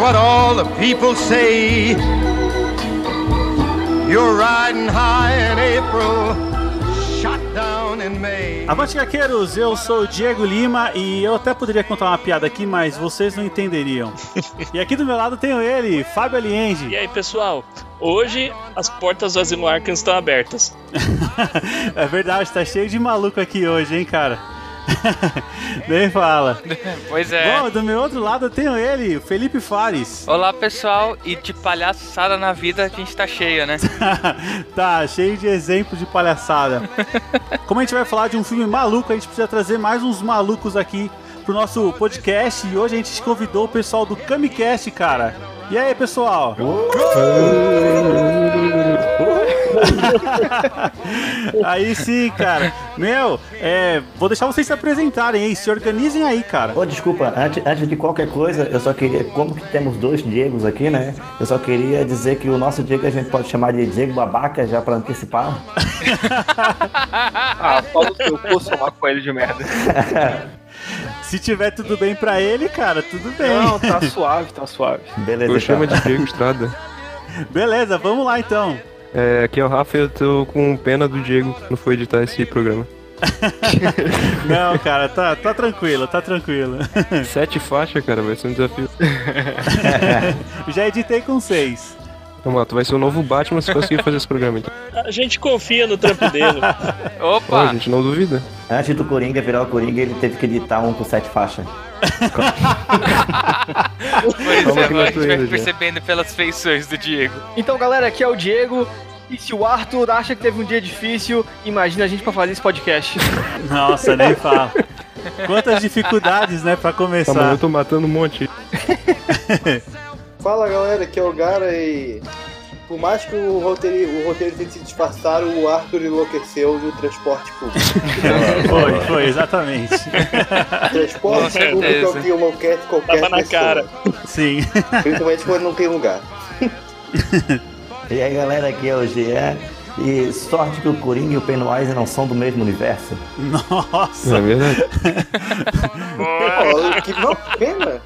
What all the people say. You're riding high in April, shot down in May. Avante Gaqueiros, eu sou o Diego Lima e eu até poderia contar uma piada aqui, mas vocês não entenderiam. e aqui do meu lado tenho ele, Fábio E Aliende. aí, pessoal? Hoje as portas do Asilo Arkham estão abertas. é verdade, tá cheio de maluco aqui hoje, hein, cara? Nem fala. Pois é. Bom, do meu outro lado eu tenho ele, o Felipe Fares. Olá pessoal, e de palhaçada na vida a gente tá cheio, né? tá, cheio de exemplos de palhaçada. Como a gente vai falar de um filme maluco, a gente precisa trazer mais uns malucos aqui pro nosso podcast. E hoje a gente convidou o pessoal do Camicast, cara. E aí, pessoal? aí sim, cara. Meu, é, vou deixar vocês se apresentarem aí, se organizem aí, cara. Ô, desculpa, antes, antes de qualquer coisa, eu só queria, como que temos dois Diegos aqui, né? Eu só queria dizer que o nosso Diego a gente pode chamar de Diego Babaca, já pra antecipar. Ah, fala o seu cu, seu lá coelho de merda. Se tiver tudo bem pra ele, cara, tudo bem. Não, tá suave, tá suave. Beleza, Eu chamo então. de Diego Estrada. Beleza, vamos lá então. É, aqui é o Rafa e eu tô com pena do Diego que não foi editar esse programa. Não, cara, tá, tá tranquilo, tá tranquilo. Sete faixas, cara, vai ser um desafio. Já editei com seis. Vamos lá, tu vai ser o novo Batman se conseguir fazer esse programa. Então. A gente confia no trampo dele. Pô, Opa! a gente não duvida. Antes do Coringa virar o Coringa, ele teve que editar um com sete faixas. Pois é, a gente vai já. percebendo pelas feições do Diego. Então, galera, aqui é o Diego. E se o Arthur acha que teve um dia difícil, imagina a gente pra fazer esse podcast. Nossa, nem fala. Quantas dificuldades, né, pra Tá, mano, começar. eu tô matando um monte. Fala galera, aqui é o Gara e por mais que o roteiro, o roteiro tente se disfarçar, o Arthur enlouqueceu no transporte público. Foi, foi, exatamente. transporte público é o que enlouquece qualquer Tava na pessoa. cara. Sim. Principalmente quando não tem lugar. E aí, galera, aqui é o Jean. E sorte que o Coringa e o Pennywise não são do mesmo universo. Nossa. É verdade. Pô, que não pena.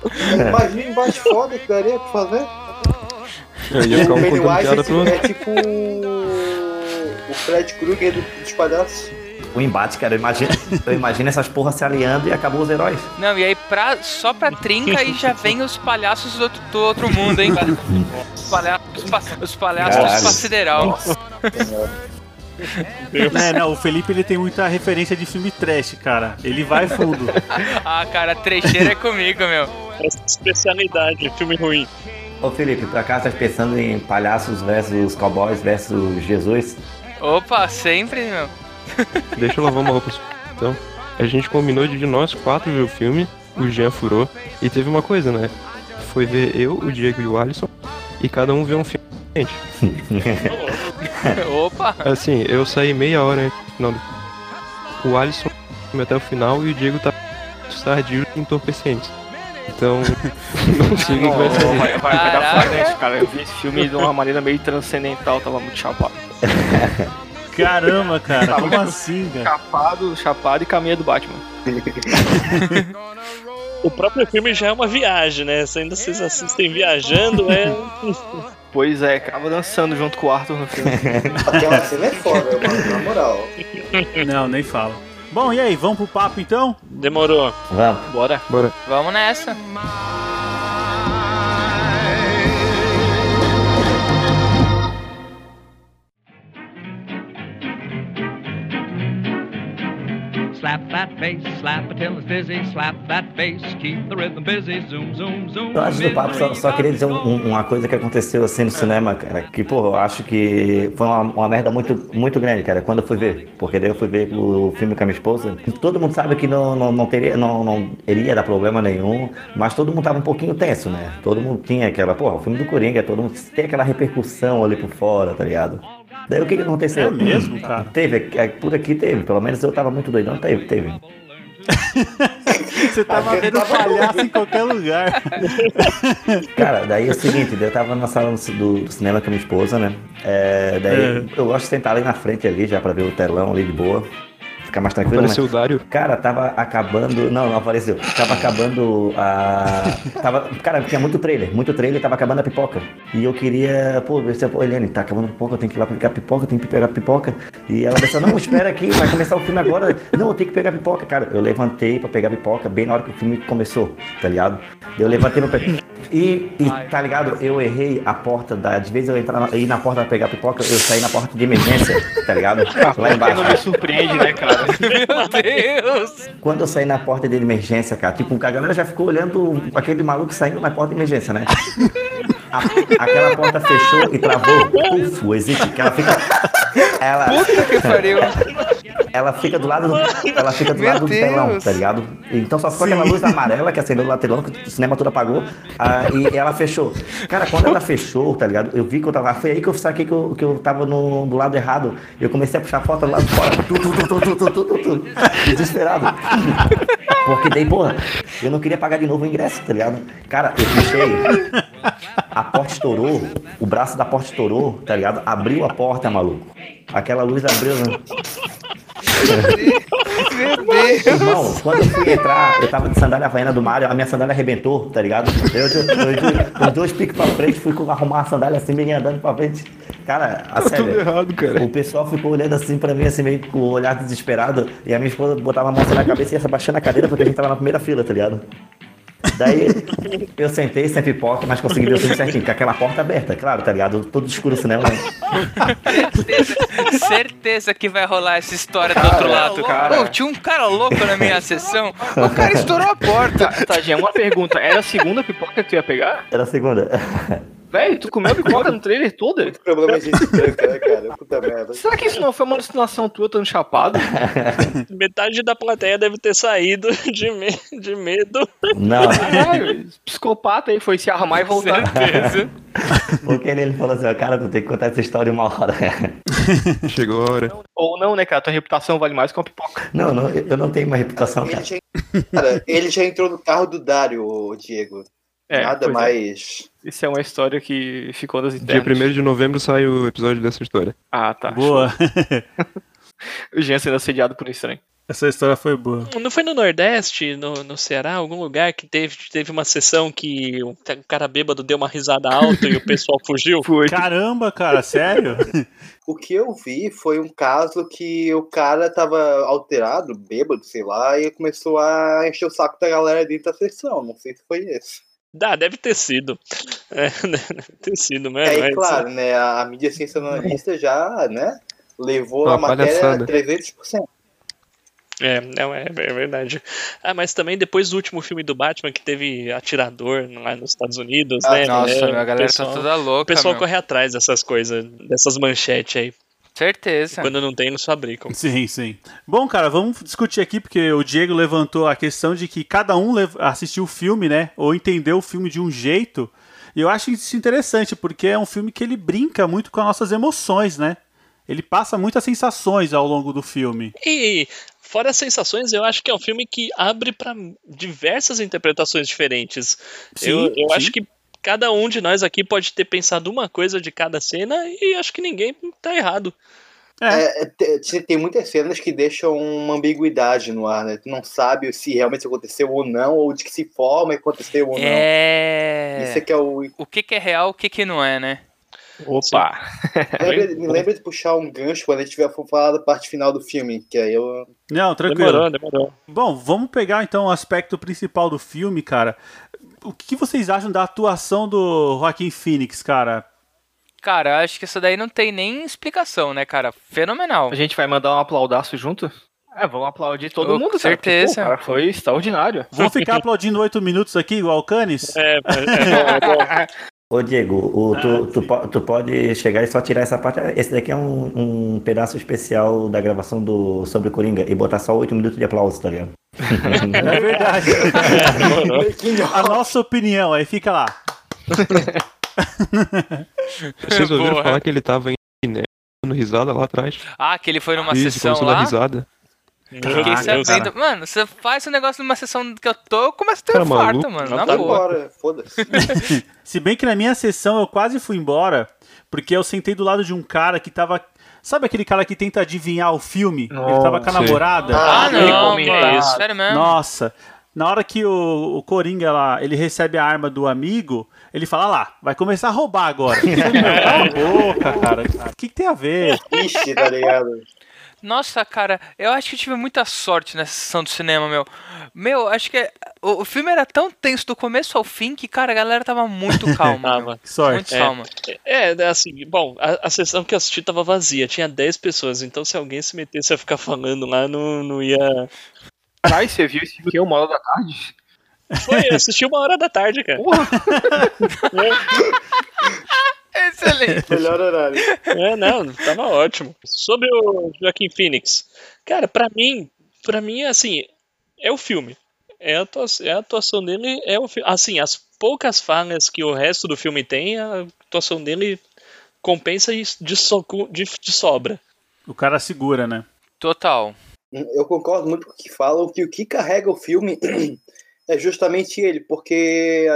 Imagina embaixo foda que daria pra fazer. Eu ia ficar um Pennywise é, tipo- é tipo o Fred Krueger do- dos palhaços. O embate, cara, eu imagino, eu imagino essas porras se aliando e acabou os heróis. Não, e aí pra, só pra trinca aí já vem os palhaços do, outro- do outro mundo, hein? Os palhaços, os pa- os palhaços do Caralho. sideral. É, não, o Felipe ele tem muita referência de filme trash, cara. Ele vai fundo. Ah, cara, trecheira é comigo, meu. Essa especialidade, filme ruim. Ô Felipe, por acaso tá pensando em palhaços versus cowboys versus Jesus? Opa, sempre, meu. Deixa eu lavar uma roupa. Então, a gente combinou de nós quatro ver o filme, o Jean furou, e teve uma coisa, né? Foi ver eu, o Diego e o Alisson, e cada um vê um filme diferente. Opa! Assim, eu saí meia hora antes do final do... O Alisson foi até o final e o Diego tá tardio e entorpecente. Então, não sei o que vai sair. vai, vai, vai dar cara. Eu vi esse filme de uma maneira meio transcendental, tava muito chapado. Caramba, cara, como assim, cara? Chapado, chapado e caminha do Batman. O próprio filme já é uma viagem, né? Se ainda vocês assistem viajando, é. Pois é, acaba dançando junto com o Arthur no filme. Aquela cena é foda, mano, na moral. Não, nem fala. Bom, e aí, vamos pro papo então? Demorou. Vamos. Bora. Bora. Vamos nessa. Face, slap it till it's dizzy, slap that face, keep the rhythm busy, zoom, zoom, zoom. Eu acho do papo, só, só queria dizer um- um- uma coisa que aconteceu assim no cinema, cara. Que, pô, eu acho que foi uma, uma merda muito, muito grande, cara, quando eu fui ver. Porque daí eu fui ver o filme com a minha esposa. Todo mundo sabe que não, não, não teria, não, não iria dar problema nenhum, mas todo mundo tava um pouquinho tenso, né? Todo mundo tinha aquela, pô, o filme do Coringa, todo mundo tem aquela repercussão ali por fora, tá ligado? Daí o que que aconteceu? É mesmo, cara? Teve, é, por aqui teve, pelo menos eu tava muito doidão, teve, teve. Você tava Aquele vendo tava- palhaço em qualquer lugar. Cara, daí é o seguinte, eu tava na sala do, do cinema com a minha esposa, né? É, daí É. eu gosto de sentar ali na frente ali já pra ver o telão ali de boa. Ficar mais tranquilo, né? Apareceu o Dário. Cara, tava acabando. Não, não apareceu. Tava acabando a. Tava. Cara, tinha muito trailer, muito trailer, tava acabando a pipoca. E eu queria. Pô, se. Pô, Eliane, tá acabando a pipoca, eu tenho que ir lá pegar a pipoca, eu tenho que pegar a pipoca. E ela pensou, não, espera aqui, vai começar o filme agora. Não, eu tenho que pegar a pipoca, cara. Eu levantei pra pegar a pipoca bem na hora que o filme começou, tá ligado? Eu levantei pra pegar. E, e, tá ligado? Eu errei a porta da. De vez eu entrar na, ir na porta pra pegar pipoca, eu saí na porta de emergência, tá ligado? Lá embaixo. Não me surpreende, né, cara? Meu Deus! Quando eu saí na porta de emergência, cara, tipo, a galera já ficou olhando aquele maluco saindo na porta de emergência, né? A- aquela porta fechou e travou. Puf, o existe, que ela fica. Ela, Puta que pariu! ela fica do lado do, ela fica do, lado do telão, tá ligado? Então só ficou Sim. aquela luz amarela que acendeu lá telão, que o cinema todo apagou, ah, e ela fechou. Cara, quando ela fechou, tá ligado? Eu vi que eu tava. Foi aí que eu saquei que eu, que eu tava no, do lado errado. Eu comecei a puxar a foto do lado de fora. Tu, tu, tu, desesperado. Porque daí, porra, eu não queria pagar de novo o ingresso, tá ligado? Cara, eu puxei. A porta estourou, o braço da porta estourou, tá ligado? Abriu a porta, maluco. Aquela luz abriu. né? Meu Deus! Irmão, quando eu fui entrar, eu tava de sandália havaiana do Mario, a minha sandália arrebentou, tá ligado? Eu, eu, eu, os dois piques pra frente, fui arrumar a sandália assim, meio andando pra frente. Cara, a Tá sério. errado, cara. O pessoal ficou olhando assim pra mim, assim, meio com o olhar desesperado. E a minha esposa botava a mão assim na cabeça e ia abaixando a cadeira porque a gente tava na primeira fila, tá ligado? Daí eu sentei sem pipoca, mas consegui ver o filme certinho, com aquela porta aberta, claro, tá ligado? Todo escuro o cinema. né? Certeza, certeza que vai rolar essa história do outro lado. cara. Ô, tinha um cara louco na minha sessão. O cara estourou a porta. Tadinha, uma pergunta. Era a segunda pipoca que tu ia pegar? Era a segunda. Velho, tu comeu a pipoca no trailer toda? Problema de gente branca, né, cara? Puta merda. Será que isso não foi uma alucinação tua, tando chapado? Metade da plateia deve ter saído de, me- de medo. Não, Caralho, psicopata aí foi se arrumar e voltar. Certeza. porque ele falou assim, ó, cara, tu tem que contar essa história uma hora. Chegou a hora. Ou não, né, cara? Tua reputação vale mais que uma pipoca. Não, não, eu não tenho uma reputação, Ele cara. já, cara, ele já entrou no carro do Dário, o Diego. É, Nada é. mais. Isso é uma história que ficou nas Dia internas. 1 de novembro sai o episódio dessa história. Ah, tá. Boa. O Jean sendo assediado por um estranho. Essa história foi boa. Não foi no Nordeste, no, no Ceará, algum lugar que teve, teve uma sessão que um ca- cara bêbado deu uma risada alta e o pessoal fugiu? Foi. Caramba, cara, sério? O que eu vi foi um caso que o cara tava alterado, bêbado, sei lá, e começou a encher o saco da galera dentro da sessão. Não sei se foi esse. Dá, deve ter sido. É, deve ter sido E mesmo. aí, mas- claro, né, a mídia sensacionalista já, né, levou Uma a matéria palhaçada. 300%. É, não, é, é verdade. Ah, mas também depois do último filme do Batman que teve atirador lá nos Estados Unidos, Ah, né? Nossa, é, meu, a galera o pessoal, tá toda O louca, pessoal meu. corre atrás dessas coisas, dessas manchetes aí. Certeza. Quando não tem, eles fabricam. Sim, sim. Bom, cara, vamos discutir aqui, porque o Diego levantou a questão de que cada um assistiu o filme, né? Ou entendeu o filme de um jeito. E eu acho isso interessante, porque é um filme que ele brinca muito com as nossas emoções, né? Ele passa muitas sensações ao longo do filme. E fora as sensações, eu acho que é um filme que abre para diversas interpretações diferentes. Sim, eu eu sim. acho que cada um de nós aqui pode ter pensado uma coisa de cada cena e acho que ninguém tá errado. É, É, te- tem muitas cenas que deixam uma ambiguidade no ar, né? Tu não sabe se realmente aconteceu ou não, ou de que se forma aconteceu ou não. É. Isso é que é o. O que, que é real, o que, que não é, né? Opa! Lembra- me lembra de puxar um gancho quando a gente tiver falar da parte final do filme, que aí eu. não, tranquilo. Demorou, demorou. Bom, vamos pegar então o aspecto principal do filme, cara. O que vocês acham da atuação do Joaquim Phoenix, cara? Cara, acho que isso daí não tem nem explicação, né, cara? Fenomenal. A gente vai mandar um aplaudaço junto? É, vamos aplaudir todo Com mundo, cara. certeza. porque, pô, cara, foi extraordinário. Vamos ficar aplaudindo oito minutos aqui, igual o Canis? É, é bom, é bom. Ô Diego, o- tu, tu, po- tu pode chegar e só tirar essa parte. Esse daqui é um, um pedaço especial da gravação do sobre o Coringa e botar só 8 minutos de aplauso, tá ligado? É verdade. A nossa opinião, aí fica lá. Vocês ouviram Boa. falar que ele tava em dando risada lá atrás? Ah, que ele foi numa Isso, sessão lá. risada. Fiquei sabendo. Mano, você faz um negócio numa sessão que eu tô, eu começo a ter Cara, um infarto, maluco. mano. Não Na tá boa. embora, foda-se. Se bem que na minha sessão eu quase fui embora, porque eu sentei do lado de um cara que tava. Sabe aquele cara que tenta adivinhar o filme? Ele tava com a namorada. Ah, Ah, não, comentar. mano. Sério mesmo. Nossa. Na hora que o, o Coringa lá, ele recebe a arma do amigo, ele fala "Ah lá, vai começar a roubar agora. Cala a boca, cara. O que, que tem a ver? Ixi, tá ligado? Nossa, cara, eu acho que eu tive muita sorte nessa sessão do cinema, meu. Meu, acho que é- o, o filme era tão tenso do começo ao fim que, cara, a galera tava muito calma. Tava. sorte. Muito calma. É, assim, bom, a, a sessão que eu assisti tava vazia, tinha 10 pessoas, então se alguém se metesse a ficar falando lá, não, não ia. Caralho, você viu esse filme aqui uma hora da tarde? Foi, eu assisti uma hora da tarde, cara. Excelente. Melhor horário. É, não, tava ótimo. Sobre o Joaquim Phoenix, cara, pra mim, pra mim, assim, é o filme. É a atuação, é a atuação dele, é o filme. Assim, as poucas falhas que o resto do filme tem, a atuação dele compensa de, soco, de, de sobra. O cara segura, né? Total. Eu concordo muito com o que falam, que o que carrega o filme é justamente ele, porque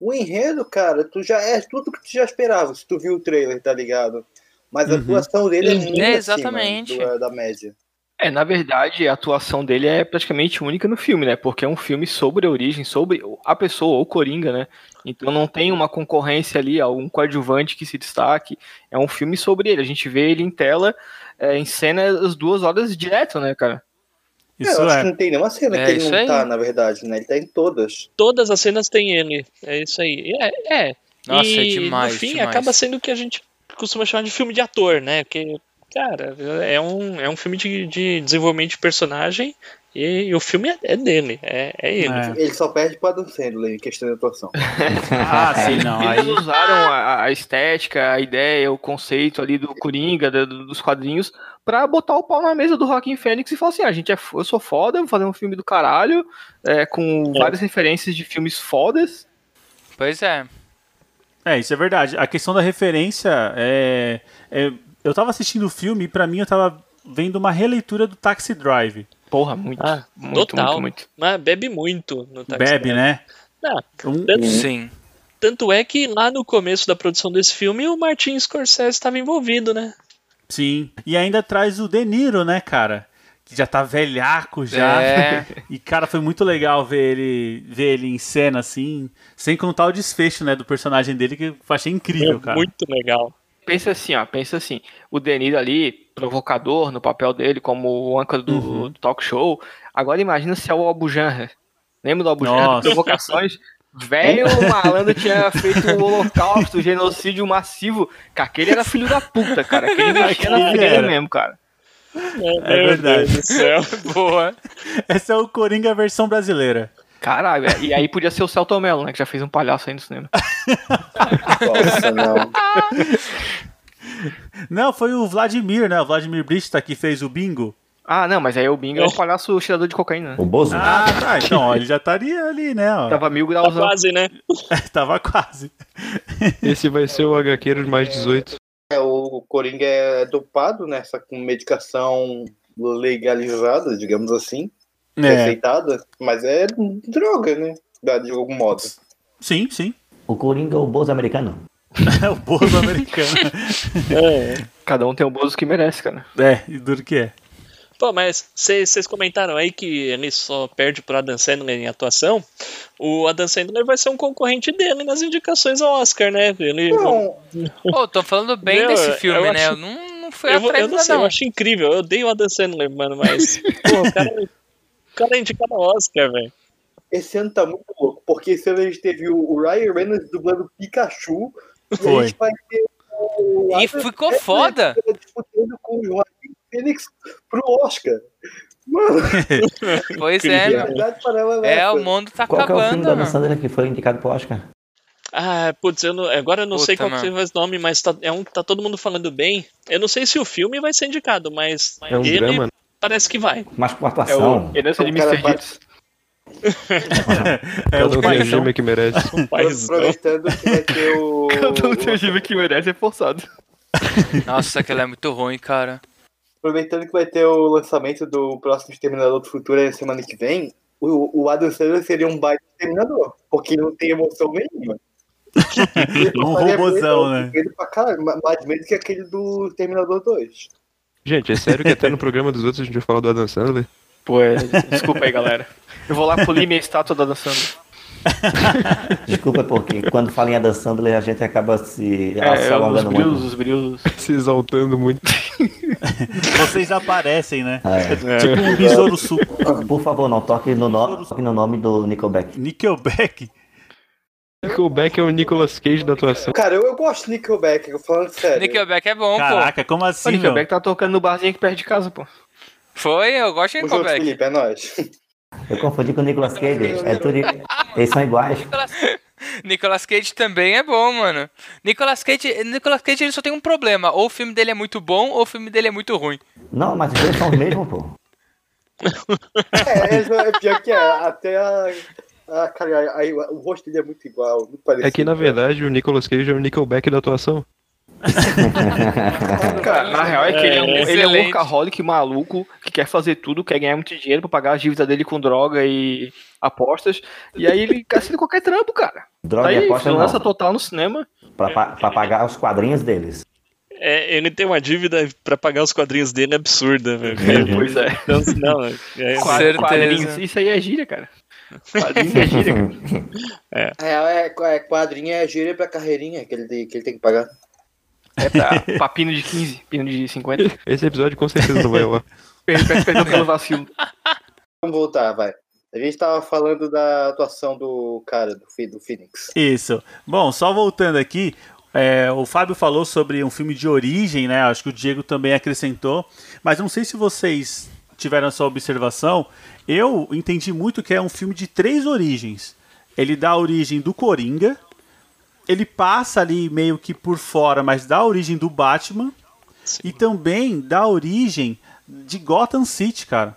o enredo, cara, tu já é tudo que tu já esperava se tu viu o trailer, tá ligado? Mas a Uhum. atuação dele é muito É, acima exatamente. do- da média. É, na verdade, a atuação dele é praticamente única no filme, né? Porque é um filme sobre a origem, sobre a pessoa, ou Coringa, né? Então não tem uma concorrência ali, algum coadjuvante que se destaque. É um filme sobre ele. A gente vê ele em tela, é, em cena, as duas horas direto, né, cara? É, Isso eu acho é. que não tem nenhuma cena É, que ele não aí. tá, na verdade, né? Ele tá em todas. Todas as cenas tem ele. É isso aí. É, é. Nossa, e é demais, no fim demais. acaba sendo o que a gente costuma chamar de filme de ator, né? Porque, cara, é um, é um filme de, de desenvolvimento de personagem e, e o filme é, é dele, é, é ele. É. Ele só perde pro Adam Sandler em questão de atuação. Ah, sim, não. Eles Aí, usaram a, a estética, a ideia, o conceito ali do Coringa, do- dos quadrinhos, pra botar o pau na mesa do Joaquim Fênix e falar assim: ah, gente, é, eu sou foda, vou fazer um filme do caralho, é, com várias referências de filmes fodas. Pois é. é, isso é verdade. A questão da referência é. é- eu tava assistindo o filme e pra mim eu tava vendo uma releitura do Taxi Drive. Porra, muito, Ah, muito, total. muito, muito. Mas bebe muito no Taxi Bebe, Drive. né? Ah, Um- tanto, Sim. tanto é que lá no começo da produção desse filme o Martin Scorsese estava envolvido, né? Sim. E ainda traz o De Niro, né, cara? Que já tá velhaco já. É. E, cara, foi muito legal ver ele, ver ele em cena, assim. Sem contar o desfecho, né, do personagem dele, que eu achei incrível, É cara. muito legal. Pensa assim, ó, pensa assim, o Deniro ali, provocador no papel dele, como o âncora do, Uhum. do talk show. Agora imagina se é o Abu Janra. Lembra do Abu Janra? Nossa. Provocações? Velho malandro tinha feito o holocausto, o genocídio massivo. Cara, aquele era filho da puta, cara. Aquele mexia na filha era. mesmo, cara. É verdade. Deus do céu. Boa. Esse é o Coringa versão brasileira. Caralho, é. e aí podia ser o Celton Mello, né? Que já fez um palhaço aí no cinema. Nossa, não. Não, foi o Vladimir, né? O Vladimir Brista que fez o bingo. Ah, não, mas aí o Bingo é o palhaço cheirador de cocaína. né? O Bozo? Ah, tá. Então, ó, ele já estaria ali, né? Ó. Tava mil Tá graus. quase, né? Tava quase. Esse vai ser o HQero de mais 18. É, o Coringa é dopado, né? Com medicação legalizada, digamos assim. É. Receitada. Mas é droga, né? De algum modo. Sim, sim. O Coringa é o Bozo americano. É o Bozo americano. É. Cada um tem o Bozo que merece, cara. É, e duro que é. Pô, mas vocês comentaram aí que ele só perde pro Adam Sandler em atuação. O Adam Sandler vai ser um concorrente dele nas indicações ao Oscar, né? Ele, Não, Pô, tô falando bem Meu, desse filme, eu né? acho- Eu não, não fui eu, atrás eu não sei, não. eu acho incrível. Eu odeio o Adam Sandler, mano, mas. pô, o cara, o cara é indicado ao Oscar, velho. esse ano tá muito louco. Porque esse ano a gente teve o Ryan Reynolds dublando Pikachu. E a Foi. gente vai ter o E Adam ficou Sandler foda. disputando com o Joaquim Phoenix pro Oscar. Mano, Pois é, É, essa. o mundo tá Qual que é o filme acabando, da mano. Dan Sandler que foi indicado pro Oscar? Ah, putz, eu não- agora eu não Puta, sei qual que foi o nome, mas tá- é um que tá todo mundo falando bem. Eu não sei se o filme vai ser indicado, mas É um ele drama. Parece que vai. Mas com É atuação. o Herança de Mr. Hits. É Cada um tem o paizão. gêmeo que merece. Paizão. Aproveitando que vai ter o. Cada um tem o time que merece é forçado. Nossa, aquele é muito ruim, cara. Aproveitando que vai ter o lançamento do próximo Exterminador do Futuro na semana que vem, o, o Adam Sandler seria um baita Exterminador, porque não tem emoção nenhuma. Um robozão, medo, né? Medo pra caralho, ma- mais medo que aquele do Exterminador 2. Gente, é sério que até no programa dos outros a gente vai falar do Adam Sandler? Pô, é, desculpa aí, galera. Eu vou lá polir minha estátua da dançando. Desculpa, porque quando fala em Adam Sandler a gente acaba se, É, se os brilhos, os brilhos. Se exaltando muito. Vocês aparecem, né? É. Tipo um besouro suco. Por favor, não toque no, no, toque no nome do Nickelback. Nickelback. Nickelback é o Nicolas Cage da atuação. Cara, eu, eu gosto de Nickelback, eu falando sério. Nickelback é bom, pô. Caraca, como O assim, meu? Nickelback tá tocando no barzinho aqui perto de casa, pô. Foi, eu gosto de O jogo, Nickelback. Felipe, é nóis. Eu confundi com o Nicolas Cage. É tudo, eles são iguais. Nicolas... Cage também é bom, mano. Nicolas Cage, Nicolas Cage ele só tem um problema. Ou o filme dele é muito bom, ou o filme dele é muito ruim. Não, mas os dois são os mesmos, pô. É, é, é pior que é, até a. a cara, aí, o rosto dele é muito igual, muito parecido. É que na verdade o Nicolas Cage é o Nickelback da atuação. Cara, na real é que ele é um, ele é um workaholic maluco que quer fazer tudo, quer ganhar muito dinheiro pra pagar a dívida dele com droga e apostas. E aí ele assina qualquer trampo, cara. Droga Tá e aposta lança não. total no cinema. Pra, pa- pra pagar os quadrinhos deles. É, ele tem uma dívida pra pagar os quadrinhos dele absurda, velho. Pois é. Então, não, é, é- certeza. Quadrinhos. Isso aí é gíria, cara. Quadrinhos é gíria, cara. É, é, é quadrinha é gíria pra carreirinha que ele, tem- que ele tem que pagar. É pra, pra pino de 15, pino de 50. Esse episódio com certeza não vai lá. Perdão pelo vacilo. Vamos voltar, vai. A gente tava falando da atuação do cara, do, do Phoenix. Isso. Bom, só voltando aqui, é, o Fábio falou sobre um filme de origem, né? Acho que o Diego também acrescentou. Mas não sei se vocês tiveram essa observação. Eu entendi muito que é um filme de três origens. Ele dá a origem do Coringa. Ele passa ali meio que por fora, mas dá a origem do Batman. E também dá a origem de Gotham City, cara.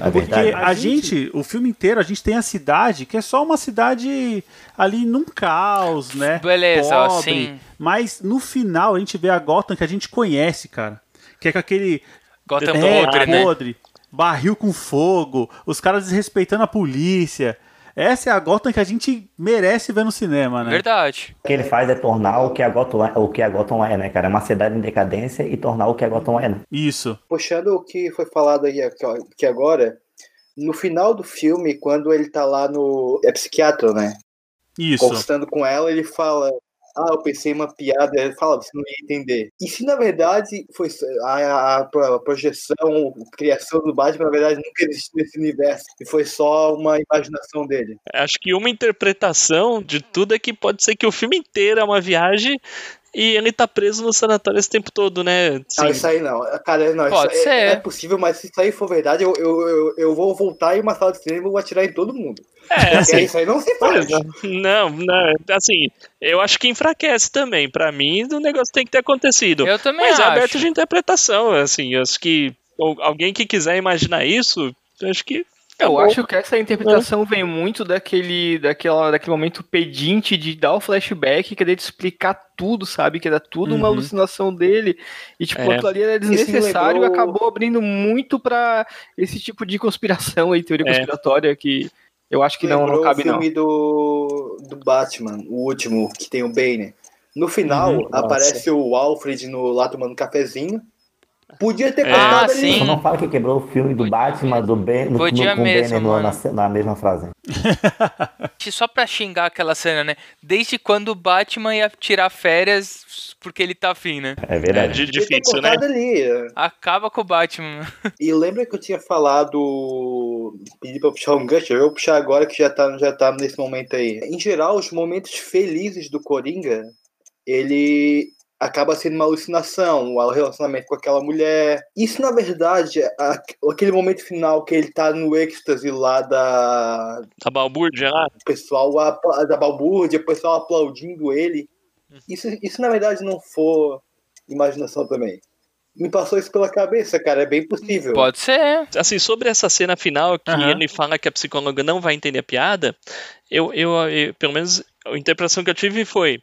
É Porque verdade. a gente, o filme inteiro, a gente tem a cidade que é só uma cidade ali num caos, né? Beleza, Pobre. sim. Mas no final a gente vê a Gotham que a gente conhece, cara. Que é com aquele Gotham é, podre, né? Barril com fogo, os caras desrespeitando a polícia. Essa é a Gotham que a gente merece ver no cinema, né? Verdade. O que ele faz é tornar o que a Gotham é, o que a Gotham é, né, cara? É uma cidade em decadência e tornar o que a Gotham é, né? Isso. Puxando o que foi falado aí que agora, no final do filme, quando ele tá lá no. É psiquiatra, né? Isso. Conversando com ela, ele fala. Ah, eu pensei uma piada. Ele fala, você não ia entender. E se na verdade foi a, a- a projeção, a criação do Batman, na verdade, nunca existiu nesse universo. E foi só uma imaginação dele. Acho que uma interpretação de tudo é que pode ser que o filme inteiro é uma viagem e ele tá preso no sanatório esse tempo todo, né? Não, Sim. isso aí não. Cara, não, Pode isso ser. é, é possível, mas se isso aí for verdade, eu, eu, eu, eu vou voltar em uma sala de cinema e vou atirar em todo mundo. É, Porque assim, isso aí não se faz. Não, não, assim, eu acho que enfraquece também. Pra mim, o negócio tem que ter acontecido. Eu também Mas é acho. aberto de interpretação, assim, eu acho que alguém que quiser imaginar isso, eu acho que Eu bom. acho que essa interpretação vem muito daquele, daquela, daquele momento pedinte de dar o flashback, querer te explicar tudo, sabe? Que era tudo uma Uhum. alucinação dele. E, tipo, É. aquilo ali era desnecessário e lembrou- acabou abrindo muito pra esse tipo de conspiração aí, teoria É. conspiratória, que eu acho que não, não cabe, o não. filme do, do Batman, o último, que tem o Bane. No final, Uhum, aparece o Alfred no, lá tomando cafezinho. Podia ter É. cortado Ah, ali. sim. Só não fala que quebrou o filme do Batman, do Ben, no, no, Podia com o mesmo, no- na, na mesma frase. Só pra xingar aquela cena, né? Desde quando o Batman ia tirar férias porque ele tá afim, né? É É verdade. ter difícil, né? ali. Acaba com o Batman. E lembra que eu tinha falado. Pedi pra puxar um gancho, eu vou puxar agora que já tá, já tá nesse momento aí. Em geral, os momentos felizes do Coringa, ele acaba sendo uma alucinação, o relacionamento com aquela mulher. Isso, na verdade, a- aquele momento final que ele tá no êxtase lá da A balbúrdia lá. o pessoal da balbúrdia, o pessoal aplaudindo ele. Isso, isso na verdade não for imaginação também. Me passou isso pela cabeça, cara, é bem possível. Pode ser. Assim, sobre essa cena final que Aham. ele fala que a psicóloga não vai entender a piada, eu, eu, eu- pelo menos a interpretação que eu tive foi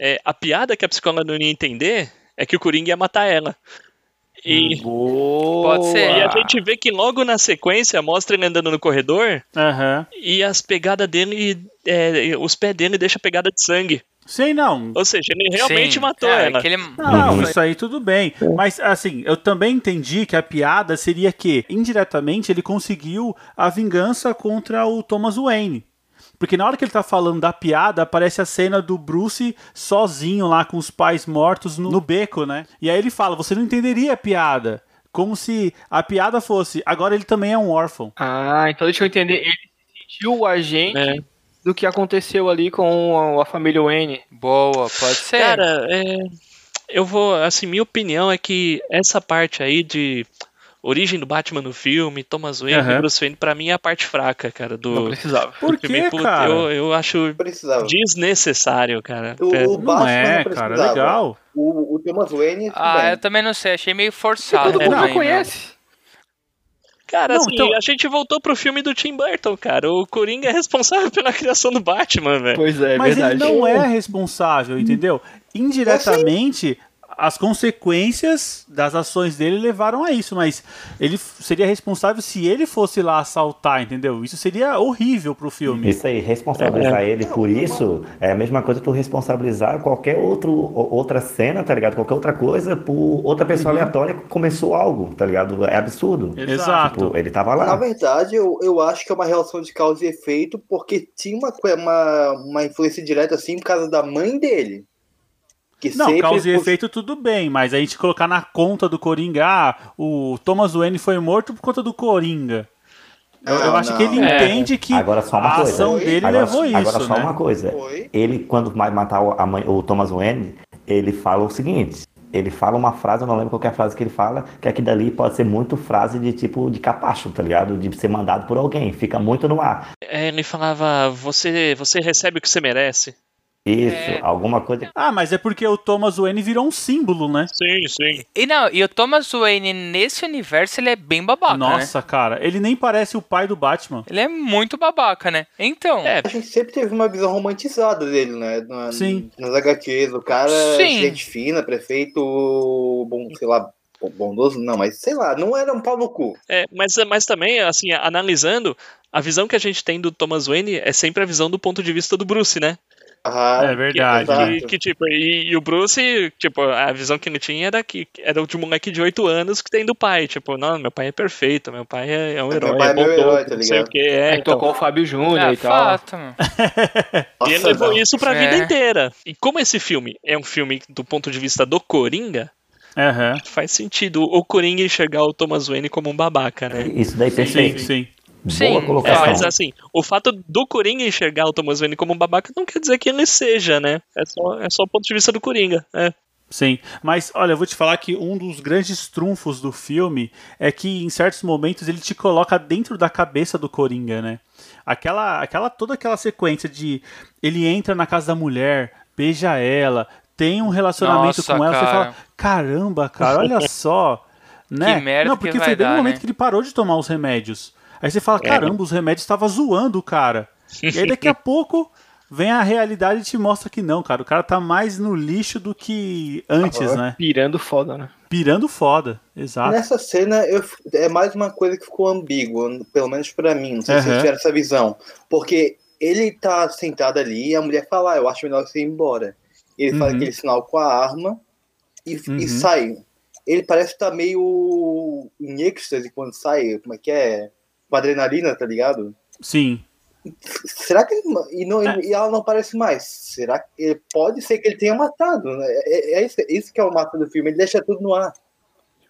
é, a piada que a psicóloga não ia entender é que o Coringa ia matar ela. E, Pode ser. e a gente vê que logo na sequência mostra ele andando no corredor Aham. e as pegadas dele, é, os pés dele deixam pegada de sangue. Sei não. Ou seja, ele realmente Sim. matou É, ela. ele- Não, isso aí tudo bem. Mas assim, eu também entendi que a piada seria que, indiretamente, ele conseguiu a vingança contra o Thomas Wayne. Porque na hora que ele tá falando da piada, aparece a cena do Bruce sozinho lá com os pais mortos no, no beco, né? E aí ele fala: você não entenderia a piada. Como se a piada fosse, agora ele também é um órfão. Ah, então deixa eu entender. Ele sentiu o agente É. do que aconteceu ali com a, a família Wayne. Boa, pode ser. Cara, é, eu vou. Assim, minha opinião é que essa parte aí de origem do Batman no filme, Thomas Wayne, Aham. Bruce Wayne, pra mim é a parte fraca, cara. Do, Não precisava. Por do filme. quê, Puta, cara? Eu, eu acho Precisava. desnecessário, cara. O, É, o Não Batman é, não cara, precisava. legal. O, o Thomas Wayne, Ah, bem. eu também não sei, achei meio forçado. Todo mundo também, conhece. Cara, Não, assim, então- a gente voltou pro filme do Tim Burton, cara. O Coringa é responsável pela criação do Batman, velho. Pois é, Mas verdade. ele não é responsável, entendeu? Indiretamente, as consequências das ações dele levaram a isso, mas ele seria responsável se ele fosse lá assaltar, entendeu? Isso seria horrível pro filme. Isso aí, responsabilizar ele por isso é a mesma coisa que tu responsabilizar qualquer outro, outra cena, tá ligado? Qualquer outra coisa por outra pessoa aleatória que começou algo, tá ligado? É absurdo. Exato. Tipo, ele tava Na lá. verdade, eu, eu acho que é uma relação de causa e efeito, porque tinha uma, uma, uma influência direta assim por causa da mãe dele. Que Não, sempre causa e efeito tudo bem, mas a gente colocar na conta do Coringa, ah, o Thomas Wayne foi morto por conta do Coringa. Eu, eu Não, acho que não. ele É. entende que Agora só uma a coisa. ação dele agora, levou isso, agora só né? uma coisa. Foi. Ele, quando vai matar o- a mãe, o Thomas Wayne, ele fala o seguinte. Ele fala uma frase, eu não lembro qual que é a frase que ele fala, que aqui dali pode ser muito frase de tipo de capacho, tá ligado? De ser mandado por alguém, fica muito no ar. É, ele falava, você, você recebe o que você merece. Isso, É. alguma coisa. Ah, mas é porque o Thomas Wayne virou um símbolo, né? Sim, sim. E não, e o Thomas Wayne nesse universo ele é bem babaca, né? Nossa, cara, ele nem parece o pai do Batman. Ele é muito babaca, né? Então, É, A gente sempre teve uma visão romantizada dele, né? Na, Sim. Nas HQs, o cara, Sim. gente fina, prefeito, bom, sei lá, bondoso, não, mas sei lá, não era um pau no cu. É, mas, mas também, assim, analisando, a visão que a gente tem do Thomas Wayne é sempre a visão do ponto de vista do Bruce, né? Ah, É verdade. Que, exato. que, tipo, e, e o Bruce, tipo, a visão que ele tinha era que era de um moleque de 8 anos que tem do pai. Tipo, não, meu pai é perfeito, meu pai é, é um Meu herói, pai é meu bondoso, herói, tá não sei o ligado? que é. Aí então. tocou o Fábio Júnior é e tal. fato, mano. E ele levou não. isso pra É. vida inteira. E como esse filme é um filme do ponto de vista do Coringa, Aham. faz sentido o Coringa enxergar o Thomas Wayne como um babaca, né? Isso daí perfeito. sim. Sim, Boa É, mas assim, o fato do Coringa enxergar o Thomas Wayne como um babaca não quer dizer que ele seja, né? É só, é só o ponto de vista do Coringa. É. Sim, mas olha, eu vou te falar que um dos grandes trunfos do filme é que em certos momentos ele te coloca dentro da cabeça do Coringa, né? Aquela, aquela toda aquela sequência de ele entra na casa da mulher, beija ela, tem um relacionamento Nossa, com ela, você cara. fala, caramba, cara, olha só, né? merda Não, que porque vai foi bem no dar, momento né? que ele parou de tomar os remédios. Aí você fala, caramba, os remédios estavam zoando o cara. E aí daqui a pouco vem a realidade e te mostra que não, cara. O cara tá mais no lixo do que antes, né? Pirando foda, né? Pirando foda. Exato. Nessa cena eu, é mais uma coisa que ficou ambígua, pelo menos pra mim. Não sei se Aham. vocês tiveram essa visão. Porque ele tá sentado ali e a mulher fala: ah, Eu acho melhor você ir embora. Ele faz Uhum. aquele sinal com a arma e, Uhum. e sai. Ele parece estar meio em êxtase quando sai. Como é que é? Com adrenalina, tá ligado? Sim. Será que ele, e, não, É. e ela não aparece mais? Será que ele, pode ser que ele tenha matado? Né? É, é isso, é isso que é o mapa do filme. Ele deixa tudo no ar.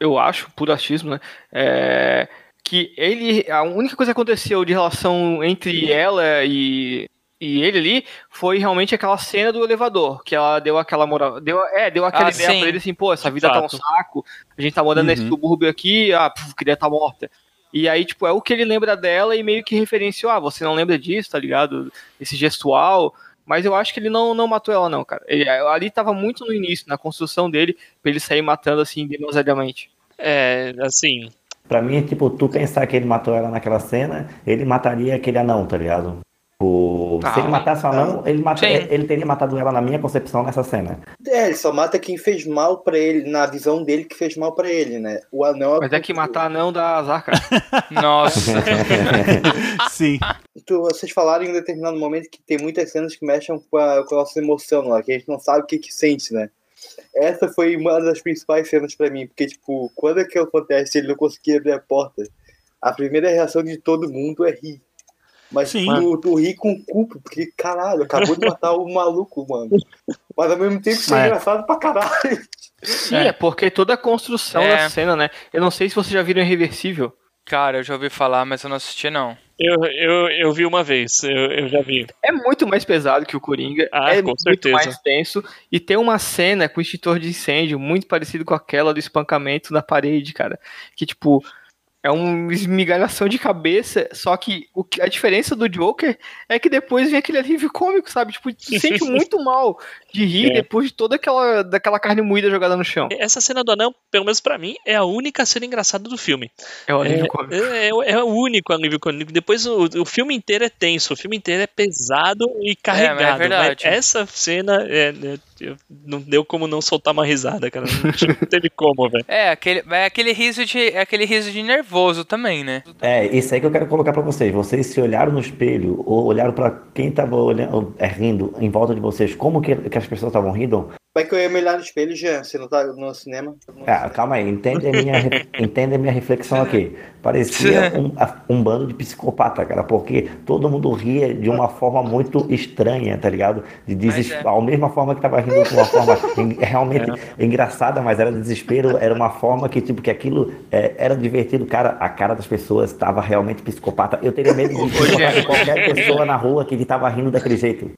eu acho, por achismo, né? É, que ele. A única coisa que aconteceu de relação entre ela e, e ele ali foi realmente aquela cena do elevador, que ela deu aquela moral, deu, é, deu aquela Ah, ideia sim. pra ele assim, pô, essa vida tá um saco, a gente tá morando nesse Uhum. subúrbio aqui, ah, puf, queria estar morta. E aí, tipo, é o que ele lembra dela e meio que referenciou, ah, você não lembra disso, tá ligado? Esse gestual. Mas eu acho que ele não, não matou ela, não, cara. Ele, ali tava muito no início, na construção dele, pra ele sair matando assim, demasiadamente. É, assim, Pra mim, tipo, tu pensar que ele matou ela naquela cena, ele mataria aquele anão, tá ligado? O... Ah, Se ele matasse o anão, ele, mata... Ele teria matado ela na minha concepção nessa cena. É, ele só mata quem fez mal pra ele, na visão dele que fez mal pra ele, né? O anão Mas é que matar não dá azar, cara. Nossa. Sim. Tu- vocês falaram em um determinado momento que tem muitas cenas que mexem com a, com a nossa emoção lá, que a gente não sabe o que que sente, né? Essa foi uma das principais cenas pra mim, porque, tipo, quando é que acontece ele não conseguia abrir a porta, a primeira reação de todo mundo é rir. Mas Sim. tu, tu ri com culpa, porque, caralho, acabou de matar o maluco, mano. Mas ao mesmo tempo isso é É. engraçado pra caralho. Sim, é, porque toda a construção É. da cena, né? Eu não sei se vocês já viram Irreversível. Cara, eu já ouvi falar, mas eu não assisti, não. eu, eu, eu vi uma vez, eu, eu já vi. É muito mais pesado que o Coringa, Ah, é com muito certeza. mais tenso e tem uma cena com o extintor de incêndio muito parecido com aquela do espancamento na parede, cara. Que tipo é uma esmigalhação de cabeça, só que o que- a diferença do Joker é que depois vem aquele alívio cômico, sabe? Tipo, tu se sente muito mal de rir É. depois de toda aquela daquela carne moída jogada no chão. Essa cena do anão, pelo menos pra mim, é a única cena engraçada do filme. É o alívio É, cômico. é, é o único alívio cômico. Depois o, o filme inteiro é tenso, o filme inteiro é pesado e carregado. verdade. mas essa cena é, é, não deu como não soltar uma risada, cara. Não, não teve como, velho. É, aquele, é aquele riso de. É aquele riso de nervoso também, né? É, isso aí que eu quero colocar pra vocês. Vocês se olharam no espelho ou olharam pra quem tava olhando, é, rindo em volta de vocês, como que, que as pessoas estavam rindo? Como é que eu ia me olhar no espelho, Jean? Você não tá no cinema? Ah, calma aí, entende a minha, entende a minha reflexão aqui. Parecia um, um bando de psicopata, cara, porque todo mundo ria de uma forma muito estranha, tá ligado? De deses... é. A mesma forma que tava rindo de uma forma en- realmente engraçada, mas era desespero, era uma forma que, tipo, que aquilo é, era divertido. Cara, a cara das pessoas estava realmente psicopata. Eu teria medo de de qualquer pessoa na rua que tava rindo daquele jeito.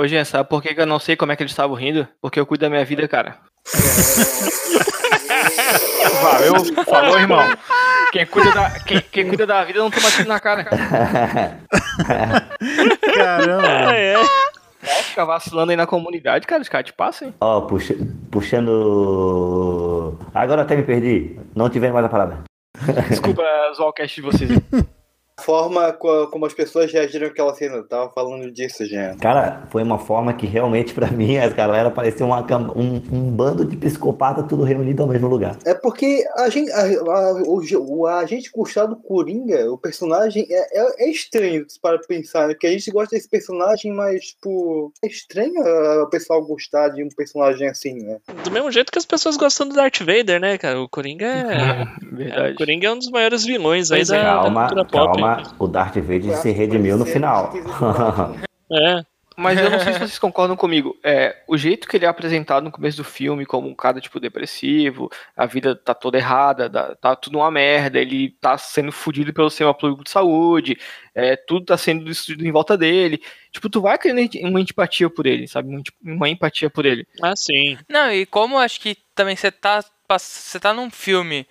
Ô, Jean, sabe por que eu não sei como é que eles estavam rindo? Porque eu cuido da minha vida, cara. Valeu, falou, irmão. Quem cuida da, quem, quem cuida da vida não toma tiro na cara. Caramba. É, é. É, fica vacilando aí na comunidade, cara, os caras te passam, hein? Ó, puxa- puxando. Agora até me perdi. Não tive mais a parada. Desculpa zoar o cast de vocês. A forma co- como as pessoas reagiram àquela cena. Eu tava falando disso, Jean. Cara, foi uma forma que realmente pra mim as galera parecia uma um, um bando de psicopata tudo reunido ao mesmo lugar. É porque a gente, a, a, o, o a gente gostar do Coringa, o personagem, é, é, é estranho para pensar, né? Porque a gente gosta desse personagem, mas, tipo, é estranho ah, o pessoal gostar de um personagem assim, né? Do mesmo jeito que as pessoas gostam do Darth Vader, né, cara? O Coringa é. Verdade. o Coringa é um dos maiores vilões aí da, é, da Calma, cultura pop. calma, o Darth Vader se redimiu no final. É. Mas eu não sei se vocês concordam comigo. É, o jeito que ele é apresentado no começo do filme, como um cara, tipo, depressivo, a vida tá toda errada, tá tudo uma merda, ele tá sendo fudido pelo sistema público de saúde, é, tudo tá sendo destruído em volta dele. Tipo, tu vai criando uma antipatia por ele, sabe? Uma enti- Uma empatia por ele. Ah, sim. Não, e como eu acho que também você tá, você tá num filme,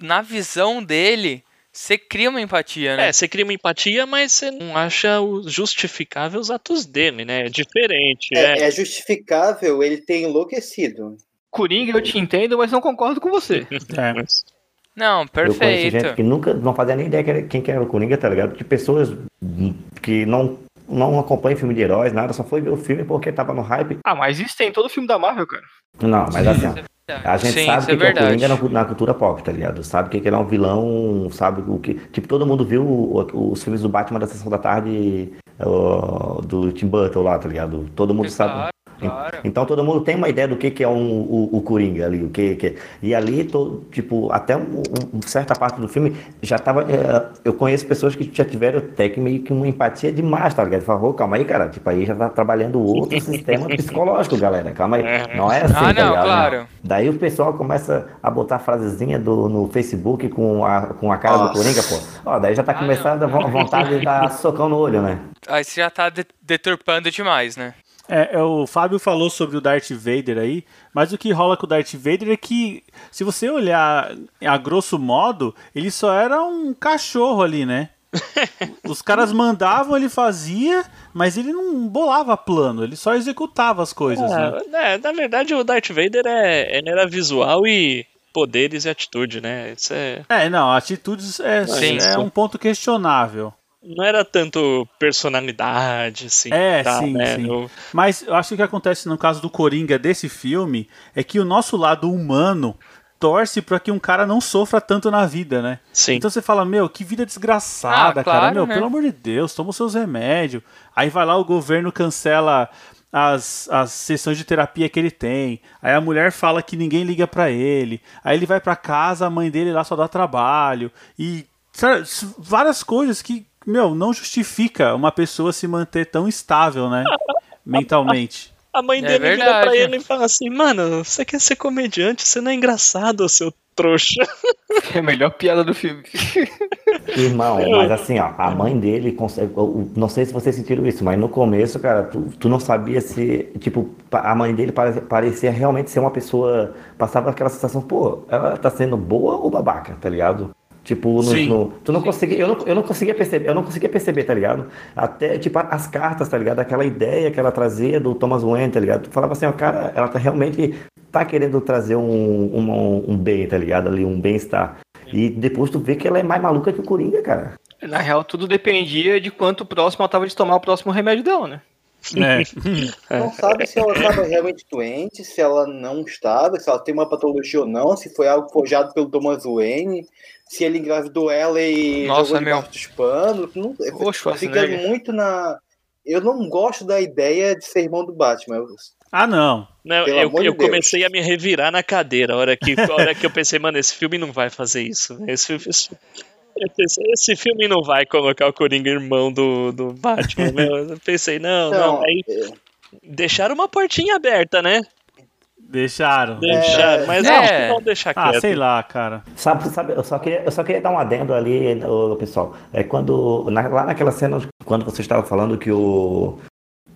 na visão dele, você cria uma empatia, né? É, você cria uma empatia, mas você não acha justificável os atos dele, né? É diferente. É, É, é justificável ele ter enlouquecido. Coringa, eu te entendo, mas não concordo com você. É. Não, Eu perfeito. gente que nunca não fazia nem ideia que era- quem que era o Coringa, tá ligado? De pessoas que não, não acompanham filme de heróis, nada, só foi ver o filme porque tava no hype. Ah, mas isso tem em todo filme da Marvel, cara. Não, mas assim, ó, a gente Sim, sabe isso que, é que é o. Coringa na, na cultura pop, tá ligado? Sabe que, que ele é um vilão, sabe o que. Tipo, todo mundo viu o- o- os filmes do Batman da Sessão da Tarde ó, do Tim Burton lá, tá ligado? Todo mundo sabe. Claro. Então todo mundo tem uma ideia do que, que é um, o, o Coringa ali, o que, que é. E ali, to- tipo, até um, um- certa parte do filme já tava. é, eu conheço pessoas que já tiveram até que meio que uma empatia demais, tá ligado? Falou, calma aí, cara, tipo, aí já tá trabalhando outro sistema psicológico, galera. Calma aí. Não é assim, Ah, tá não, ligado? claro. Daí o pessoal começa a botar frasezinha do, no Facebook com a, com a cara do Nossa. Coringa, pô. Ó, daí já tá começando a vo- vontade de dar socão no olho, né? aí você já tá de- deturpando demais, né? É, é, o Fábio falou sobre o Darth Vader aí, mas o que rola com o Darth Vader é que, se você olhar a grosso modo, ele só era um cachorro ali, né? Os caras mandavam, ele fazia, mas ele não bolava plano, ele só executava as coisas, né? É, é, na verdade, o Darth Vader é, era visual e poderes e atitude, né? Isso é. É, não, atitudes é, Sim, é um ponto questionável. Não era tanto personalidade, assim. É, tá, sim, né? sim. Eu- Mas eu acho que o que acontece no caso do Coringa desse filme é que o nosso lado humano torce pra que um cara não sofra tanto na vida, né? Sim. Então você fala, meu, que vida desgraçada, Ah, cara. claro, Meu, né? pelo amor de Deus, toma os seus remédios. Aí vai lá, o governo cancela as, as sessões de terapia que ele tem. Aí a mulher fala que ninguém liga pra ele. Aí ele vai pra casa, a mãe dele lá só dá trabalho. E sabe, várias coisas que, meu, não justifica uma pessoa se manter tão estável, né? Mentalmente. A mãe É dele vira verdade. pra ele e fala assim: Mano, você quer ser comediante? Você não é engraçado, seu trouxa. É a melhor piada do filme. Irmão, mas assim, ó, a mãe dele consegue. Não sei se vocês sentiram isso, mas no começo, cara, tu, tu não sabia se. Tipo, a mãe dele pare- parecia realmente ser uma pessoa. Passava aquela sensação, pô, ela tá sendo boa ou babaca, tá ligado? Tipo, no, no- tu não conseguia, eu não, eu não conseguia perceber, eu não conseguia perceber, tá ligado? Até, tipo, as cartas, tá ligado? Aquela ideia que ela trazia do Thomas Wayne, tá ligado? Tu falava assim, ó, cara, ela tá realmente tá querendo trazer um, um, um bem, tá ligado? Ali, um bem-estar. E depois tu vê que ela é mais maluca que o Coringa, cara. Na real, tudo dependia de quanto próximo ela tava de tomar o próximo remédio dela, né? É. Não sabe se ela estava realmente doente, se ela não estava, se ela tem uma patologia ou não, se foi algo forjado pelo Thomas Wayne, se ele engravidou ela e Nossa, jogou meu. dos panos. Não, fica muito na. Eu não gosto da ideia de ser irmão do Batman. Ah, não. Não, eu, eu comecei a me revirar na cadeira a hora que, a hora que eu pensei, mano, esse filme não vai fazer isso. né? Esse, esse, eu pensei, esse filme não vai colocar o Coringa irmão do, do Batman. meu. Eu pensei, não, não. Não, Aí é, deixaram uma portinha aberta, né? Deixaram. Deixaram, mas É. não, não deixar Ah, quieto. sei lá, cara. Sabe, sabe, eu só queria, eu só queria dar um adendo ali, pessoal. É quando na- lá naquela cena quando você estava falando que o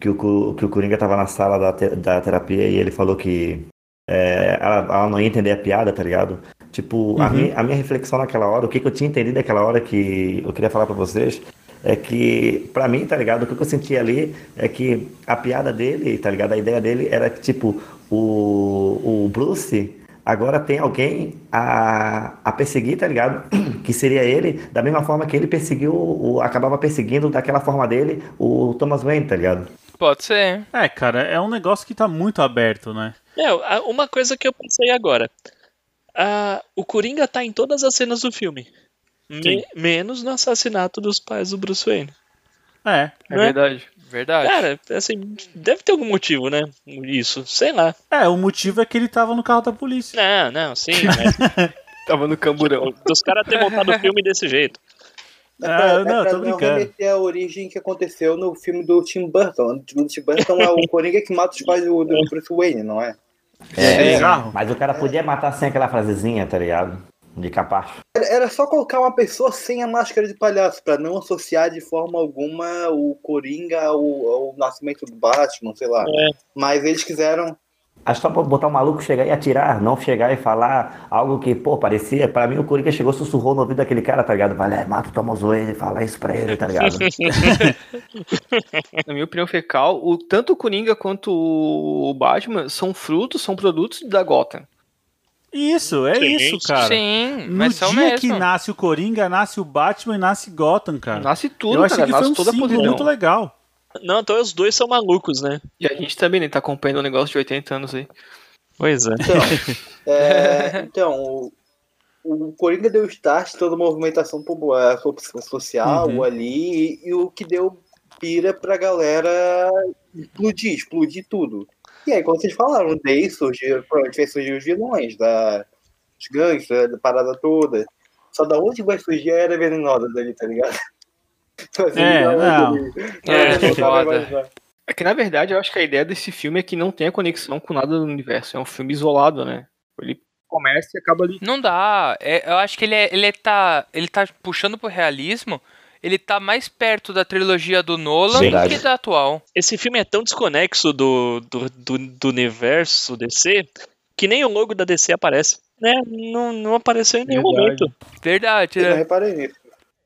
que o, que o Coringa estava na sala da, te- da terapia e ele falou que é, ela, ela não ia entender a piada, tá ligado? Tipo, a, Uhum. minha, a minha reflexão naquela hora, o que, que eu tinha entendido naquela hora que eu queria falar pra vocês é que, pra mim, tá ligado? O que eu senti ali é que a piada dele, tá ligado? A ideia dele era que, tipo, o, o Bruce agora tem alguém a, a perseguir, tá ligado? Que seria ele, da mesma forma que ele perseguiu, o, acabava perseguindo daquela forma dele o Thomas Wayne, tá ligado? Pode ser. É, cara, é um negócio que tá muito aberto, né? É, uma coisa que eu pensei agora. Ah, o Coringa tá em todas as cenas do filme. Me- menos no assassinato dos pais do Bruce Wayne. É. É Né? verdade. Verdade. Cara, assim, deve ter algum motivo, né? Isso, sei lá. É, o motivo é que ele tava no carro da polícia. Não, não, sim, mas Tava no camburão. dos caras terem montado o filme desse jeito. É Ah, pra, não, é pra tô não brincando. remeter a origem que aconteceu no filme do Tim Burton. O Tim Burton é o Coringa que mata os pais do, do Bruce Wayne, não é? É, bizarro. Mas o cara podia matar sem aquela frasezinha, tá ligado? De capacho. Era, só colocar uma pessoa sem a máscara de palhaço, pra não associar de forma alguma o Coringa ao, ao nascimento do Batman, sei lá. É. Mas eles quiseram. Acho só pra botar o maluco chegar e atirar, não chegar e falar algo que, pô, parecia. Pra mim, o Coringa chegou, sussurrou no ouvido daquele cara, tá ligado? Vai lá, mata o Thomas Wayne, fala isso pra ele, tá ligado? Na minha opinião fecal, o, tanto o Coringa quanto o Batman são frutos, são produtos da Gotham. Isso, é Sim, isso, cara. Sim, No mas são dia mesmo. que nasce o Coringa, nasce o Batman e nasce Gotham, cara. Nasce tudo, Eu achei cara, que foi nasce um toda a muito legal. Não, então os dois são malucos, né? E a gente também, né, tá acompanhando um negócio de 80 anos aí. Pois é. Então, é, então o, o Coringa deu start toda a movimentação popular, social Uhum. ali, e, e o que deu pira pra galera explodir, explodir tudo. E aí, como vocês falaram, daí surgiu, provavelmente vai surgir os vilões, da, os gangsters, da parada toda. Só da onde vai surgir a era venenosa dali, tá ligado? Assim, É, onde não. ele- É, vai foda. É que na verdade eu acho que a ideia desse filme é que não tenha conexão com nada do universo. É um filme isolado, né? Ele começa e acaba ali. Não dá. É, eu acho que ele, é, ele é tá, ele tá puxando pro realismo ele tá mais perto da trilogia do Nolan Verdade. do que da atual. Esse filme é tão desconexo do, do, do, do universo DC que nem o logo da DC aparece. Né? Não, não apareceu em nenhum Verdade. momento. Verdade, Eu não né? reparei nisso.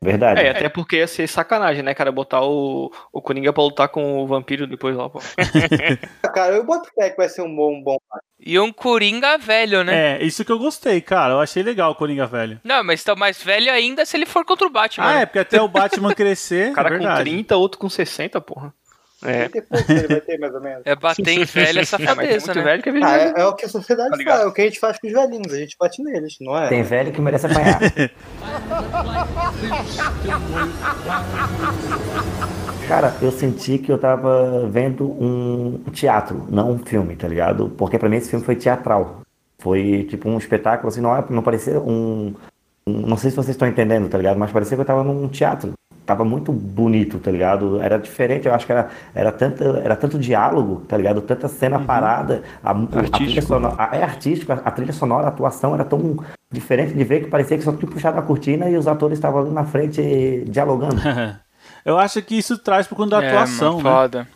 Verdade. É, até porque ia ser sacanagem, né, cara? Botar o, o Coringa pra lutar com o vampiro depois lá, pô. Cara, eu boto fé que vai ser um bom, um bom. E um Coringa velho, né? É, isso que eu gostei, cara. Eu achei legal o Coringa velho. Não, mas tá mais velho ainda se ele for contra o Batman. Ah, né? é, porque até o Batman crescer. O cara é com 30, outro com 60, porra. É. Ele vai ter, mais ou menos. É bater em velho É, mas é né? velho que é Ah, é, é o que a sociedade Tá faz, é o que a gente faz com os velhinhos, a gente bate neles, não é? Tem velho que merece apanhar. Cara, eu senti que eu tava vendo um teatro, não um filme, tá ligado? Porque pra mim esse filme foi teatral. Foi tipo um espetáculo, assim, não, é- não parecia um, um- Não sei se vocês estão entendendo, tá ligado? Mas parecia que eu tava num teatro. Tava muito bonito, tá ligado? Era diferente, eu acho que era, era, tanta, era tanto diálogo, tá ligado? Tanta cena parada. A, a trilha Artístico. sonora, a- é artístico, a, a trilha sonora, a atuação era tão diferente de ver que parecia que só tinha puxado a cortina e os atores estavam ali na frente dialogando. Eu acho que isso traz por conta da É, atuação, mano, né?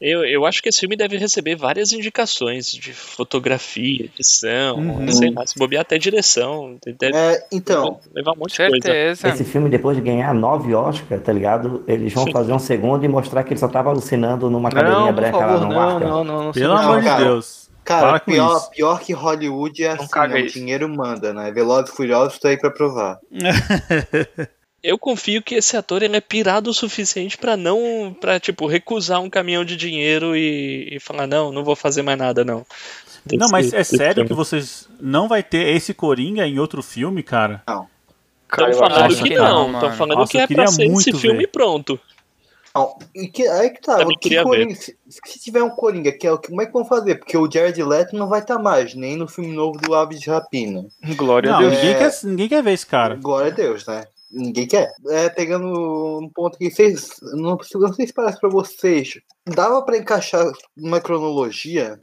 Eu, eu acho que esse filme deve receber várias indicações de fotografia, edição, Uhum. sei lá, se bobear até direção. Deve É, então, levar um monte de coisa. Certeza. Esse filme, depois de ganhar nove Oscar, tá ligado? Eles vão fazer um segundo e mostrar que ele só tava alucinando numa cadeirinha Não, branca lá no não, arca. não, não, não. Pelo não, amor de. Deus. cara, pior, pior que Hollywood é assim, né? o dinheiro manda, né? Velozes e Furiosos tá aí pra provar. Eu confio que esse ator ele é pirado o suficiente pra não, pra tipo recusar um caminhão de dinheiro e, e falar não, não vou fazer mais nada não. Não, Desse- mas é sério que filme. vocês não vai ter esse Coringa em outro filme, cara? Cara, Estão eu falando acho que que não, não, estão falando Nossa, que é pra ser esse muito filme ver. pronto. Não, e que, aí que tá, que Coringa, se, se tiver um Coringa, que é o que, como é que vão fazer? Porque o Jared Leto não vai estar mais, nem no filme novo do Aves de Rapina. Glória a Não, Deus. ninguém, É. quer, ninguém quer ver esse cara. Glória a Deus, né? Ninguém quer. É, pegando um ponto que vocês. Não, não sei se parece pra vocês. Dava pra encaixar uma cronologia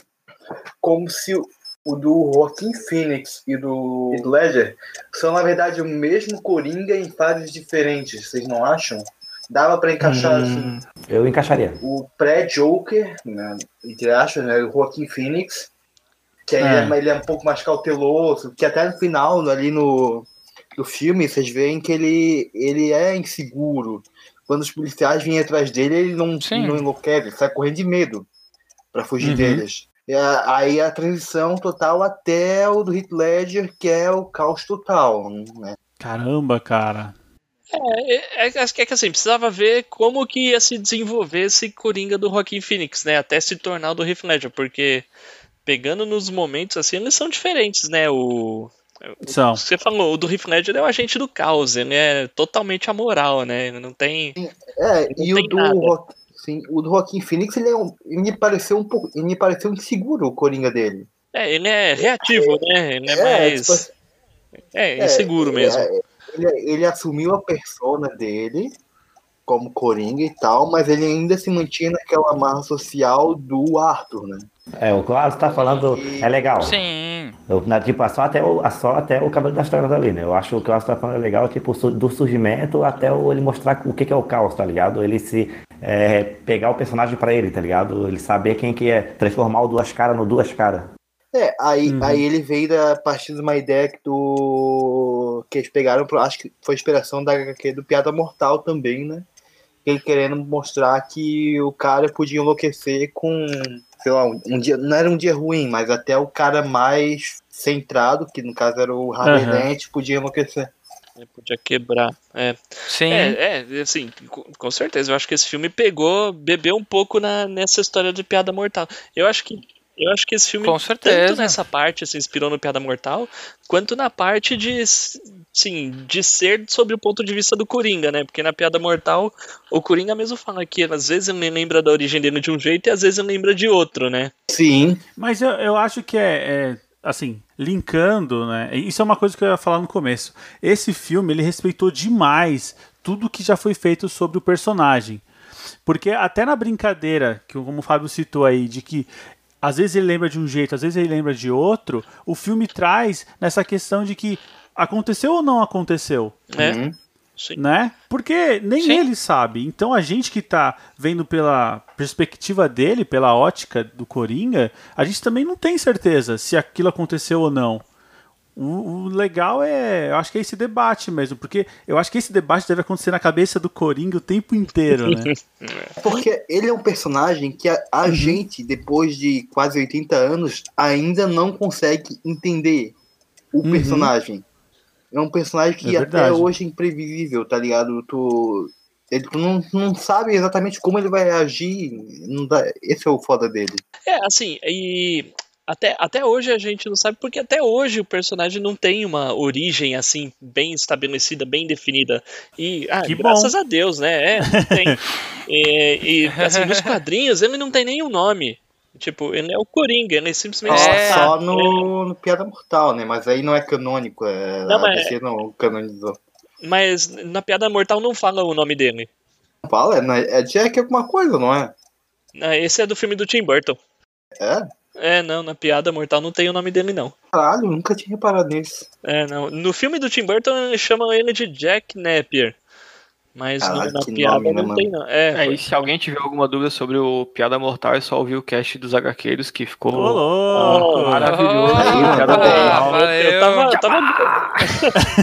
como se o, o do Joaquin Phoenix e do Ledger são, na verdade, o mesmo Coringa em fases diferentes. Vocês não acham? Dava pra encaixar assim, Hum, eu encaixaria. o pré-Joker, né, entre aspas, né, o Joaquin Phoenix, que aí É. ele, é, ele é um pouco mais cauteloso, que até no final, ali no do filme, vocês veem que ele, ele é inseguro. Quando os policiais vêm atrás dele, ele não, Sim. não enlouquece, ele sai correndo de medo pra fugir Uhum. deles. E a- aí a transição total até o do Heath Ledger, que é o caos total, né? Caramba, cara. É, é, é, é que assim, precisava ver como que ia se desenvolver esse Coringa do Joaquin Phoenix, né? Até se tornar o do Heath Ledger, porque pegando nos momentos assim, eles são diferentes, né? O, São. Você falou, o do Heath Ledger é o agente do caos, ele é totalmente amoral, né? Ele não tem. É, Não e o do, nada. Joaqu- sim, o do Joaquim Phoenix, ele, é um, ele me pareceu um pouco. Ele me pareceu inseguro o Coringa dele. É, ele é reativo, né? Ele é, É, mais. tipo assim, é, é, inseguro mesmo. é, ele, ele assumiu a persona dele como Coringa e tal, mas ele ainda se mantinha naquela amarra social do Arthur, né? É, o que o Alisson tá falando é legal. Sim. Eu, na, tipo, só até, o, só até o cabelo das trevas ali, né? Eu acho que o Alisson tá falando é legal, tipo, su- do surgimento até o, ele mostrar o que, que é o caos, tá ligado? Ele se é, pegar o personagem pra ele, tá ligado? Ele saber quem que é, transformar o duas caras no duas caras. É, aí, Uhum. aí ele veio da, a partir de uma ideia que, do, que eles pegaram, pro- acho que foi inspiração da HQ do Piada Mortal também, né? Ele querendo mostrar que o cara podia enlouquecer com, sei lá, um, um dia, não era um dia ruim, mas até o cara mais centrado, que no caso era o Harvey Aham. Dent, podia enlouquecer. Podia quebrar. É. Sim. É, é, assim, com, com certeza. Eu acho que esse filme pegou, bebeu um pouco na, nessa história de piada mortal. Eu acho que. Eu acho que esse filme, Com certeza. tanto nessa parte, se inspirou no Piada Mortal, quanto na parte de, sim, de ser sobre o ponto de vista do Coringa, né? Porque na Piada Mortal, o Coringa mesmo fala que às vezes ele lembra da origem dele de um jeito e às vezes ele lembra de outro, né? Sim. Mas eu, eu acho que é, é, assim, linkando, né? Isso é uma coisa que eu ia falar no começo. Esse filme, ele respeitou demais tudo que já foi feito sobre o personagem. Porque até na brincadeira, que como o Fábio citou aí, de que às vezes ele lembra de um jeito, às vezes ele lembra de outro, o filme traz nessa questão de que aconteceu ou não aconteceu. É. Uhum. Sim. né? Porque nem Sim. ele sabe. Então a gente que tá vendo pela perspectiva dele, pela ótica do Coringa, a gente também não tem certeza se aquilo aconteceu ou não. O, o legal é, eu acho que é esse debate mesmo, porque eu acho que esse debate deve acontecer na cabeça do Coringa o tempo inteiro, né? Porque ele é um personagem que a, a gente, depois de quase 80 anos, ainda não consegue entender o Uhum. personagem. É um personagem que É até hoje é imprevisível, tá ligado? Tu, ele, tu não, não sabe exatamente como ele vai agir. Não dá- esse é o foda dele. É, assim, e até, até hoje a gente não sabe, porque até hoje o personagem não tem uma origem, assim, bem estabelecida, bem definida. E, ah, Que graças bom. a Deus, né? É, não tem. e, e, assim, nos quadrinhos ele não tem nenhum nome. Tipo, ele é o Coringa, ele simplesmente É. está. Só no, no Piada Mortal, né? Mas aí não é canônico. É, Não, mas- DC não canonizou. Mas na Piada Mortal não fala o nome dele. Fala, é, é Jack alguma coisa, não é? Ah, Esse é do filme do Tim Burton. É? É, não, na Piada Mortal não tem o nome dele, não. Caralho, nunca tinha reparado nisso. É, não. No filme do Tim Burton eles chamam ele de Jack Napier. Mas no- Caralho, na piada nome, né, não mano? tem, não. É, É, e se alguém tiver alguma dúvida sobre o Piada Mortal, é só ouvir o cast dos HQeiros que ficou Ô, louco! Oh, maravilhoso. Oh, Piada ah, Mortal. valeu. eu tava. eu tava...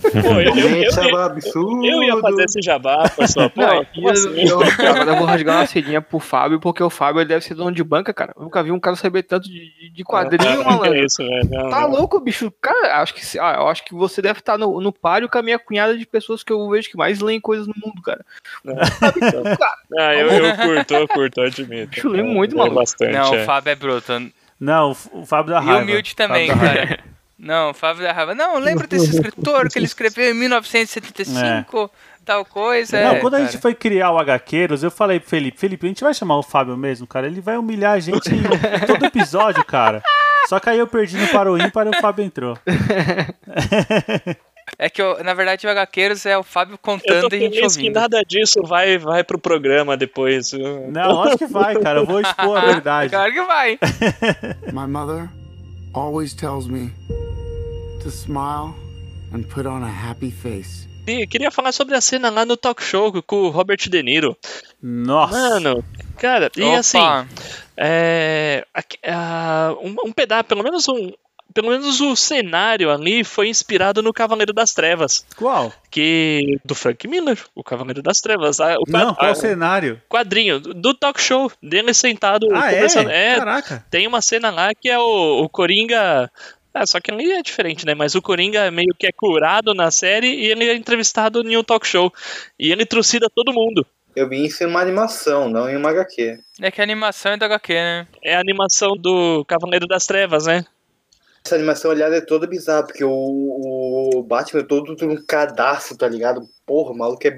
Pô, eu, eu, eu, é eu, absurdo. eu ia fazer esse jabá, pessoal. Pô, Não, como assim? eu, agora eu vou rasgar uma cedinha pro Fábio, porque o Fábio ele deve ser dono de banca, cara. Eu nunca vi um cara saber tanto de, de- quadrinho, Não, malandro. é isso, velho. Não, Tá não. louco, bicho? Cara, acho que, se- ah, eu acho que você deve estar no, no páreo com a minha cunhada de pessoas que eu vejo que mais leem coisas no mundo, cara. Cara, Ah, eu, eu curto, eu curto, eu admito. Bicho, lembro muito, É maluco. Bastante, Não, é. o Fábio é bruto. Não, o Fábio da E Raiva. humilde também, cara. Não, Fábio da Raiva. Não, lembra desse escritor que ele escreveu em 1975, tal coisa. Não, é, quando a cara. gente foi criar o HQueiros, eu falei pro Felipe, Felipe, a gente vai chamar o Fábio mesmo, cara. Ele vai humilhar a gente em todo episódio, cara. Só que aí eu perdi no para o ímpar e o Fábio entrou. É que, eu- na verdade, o HQeiros é o Fábio Eu tô contando e a gente feliz que ouvindo. nada disso vai, vai pro programa depois. Não, acho que vai, cara. Eu vou expor a verdade. Claro que vai. My mother always tells me to smile and put on a happy face. E queria falar sobre a cena lá no talk show com o Robert De Niro. Nossa. Mano, cara, e Opa. assim, é, aqui- ah, um, um pedaço, pelo menos um. Pelo menos o cenário ali foi inspirado no Cavaleiro das Trevas. Qual? Que. Do Frank Miller, o Cavaleiro das Trevas. O Não, qual o cenário? quadrinho do talk show dele sentado Ah, é? É, Caraca. tem uma cena lá que é o, o Coringa. Ah, só que ali é diferente, né? Mas o Coringa meio que é curado na série e ele é entrevistado em um talk show. E ele trucida todo mundo. Eu vi isso em uma animação, não em uma HQ. É que a animação é do HQ, né? É a animação do Cavaleiro das Trevas, né? Essa animação, aliás, é toda bizarra, porque o, o Batman é todo um cadastro, tá ligado? Porra, o maluco é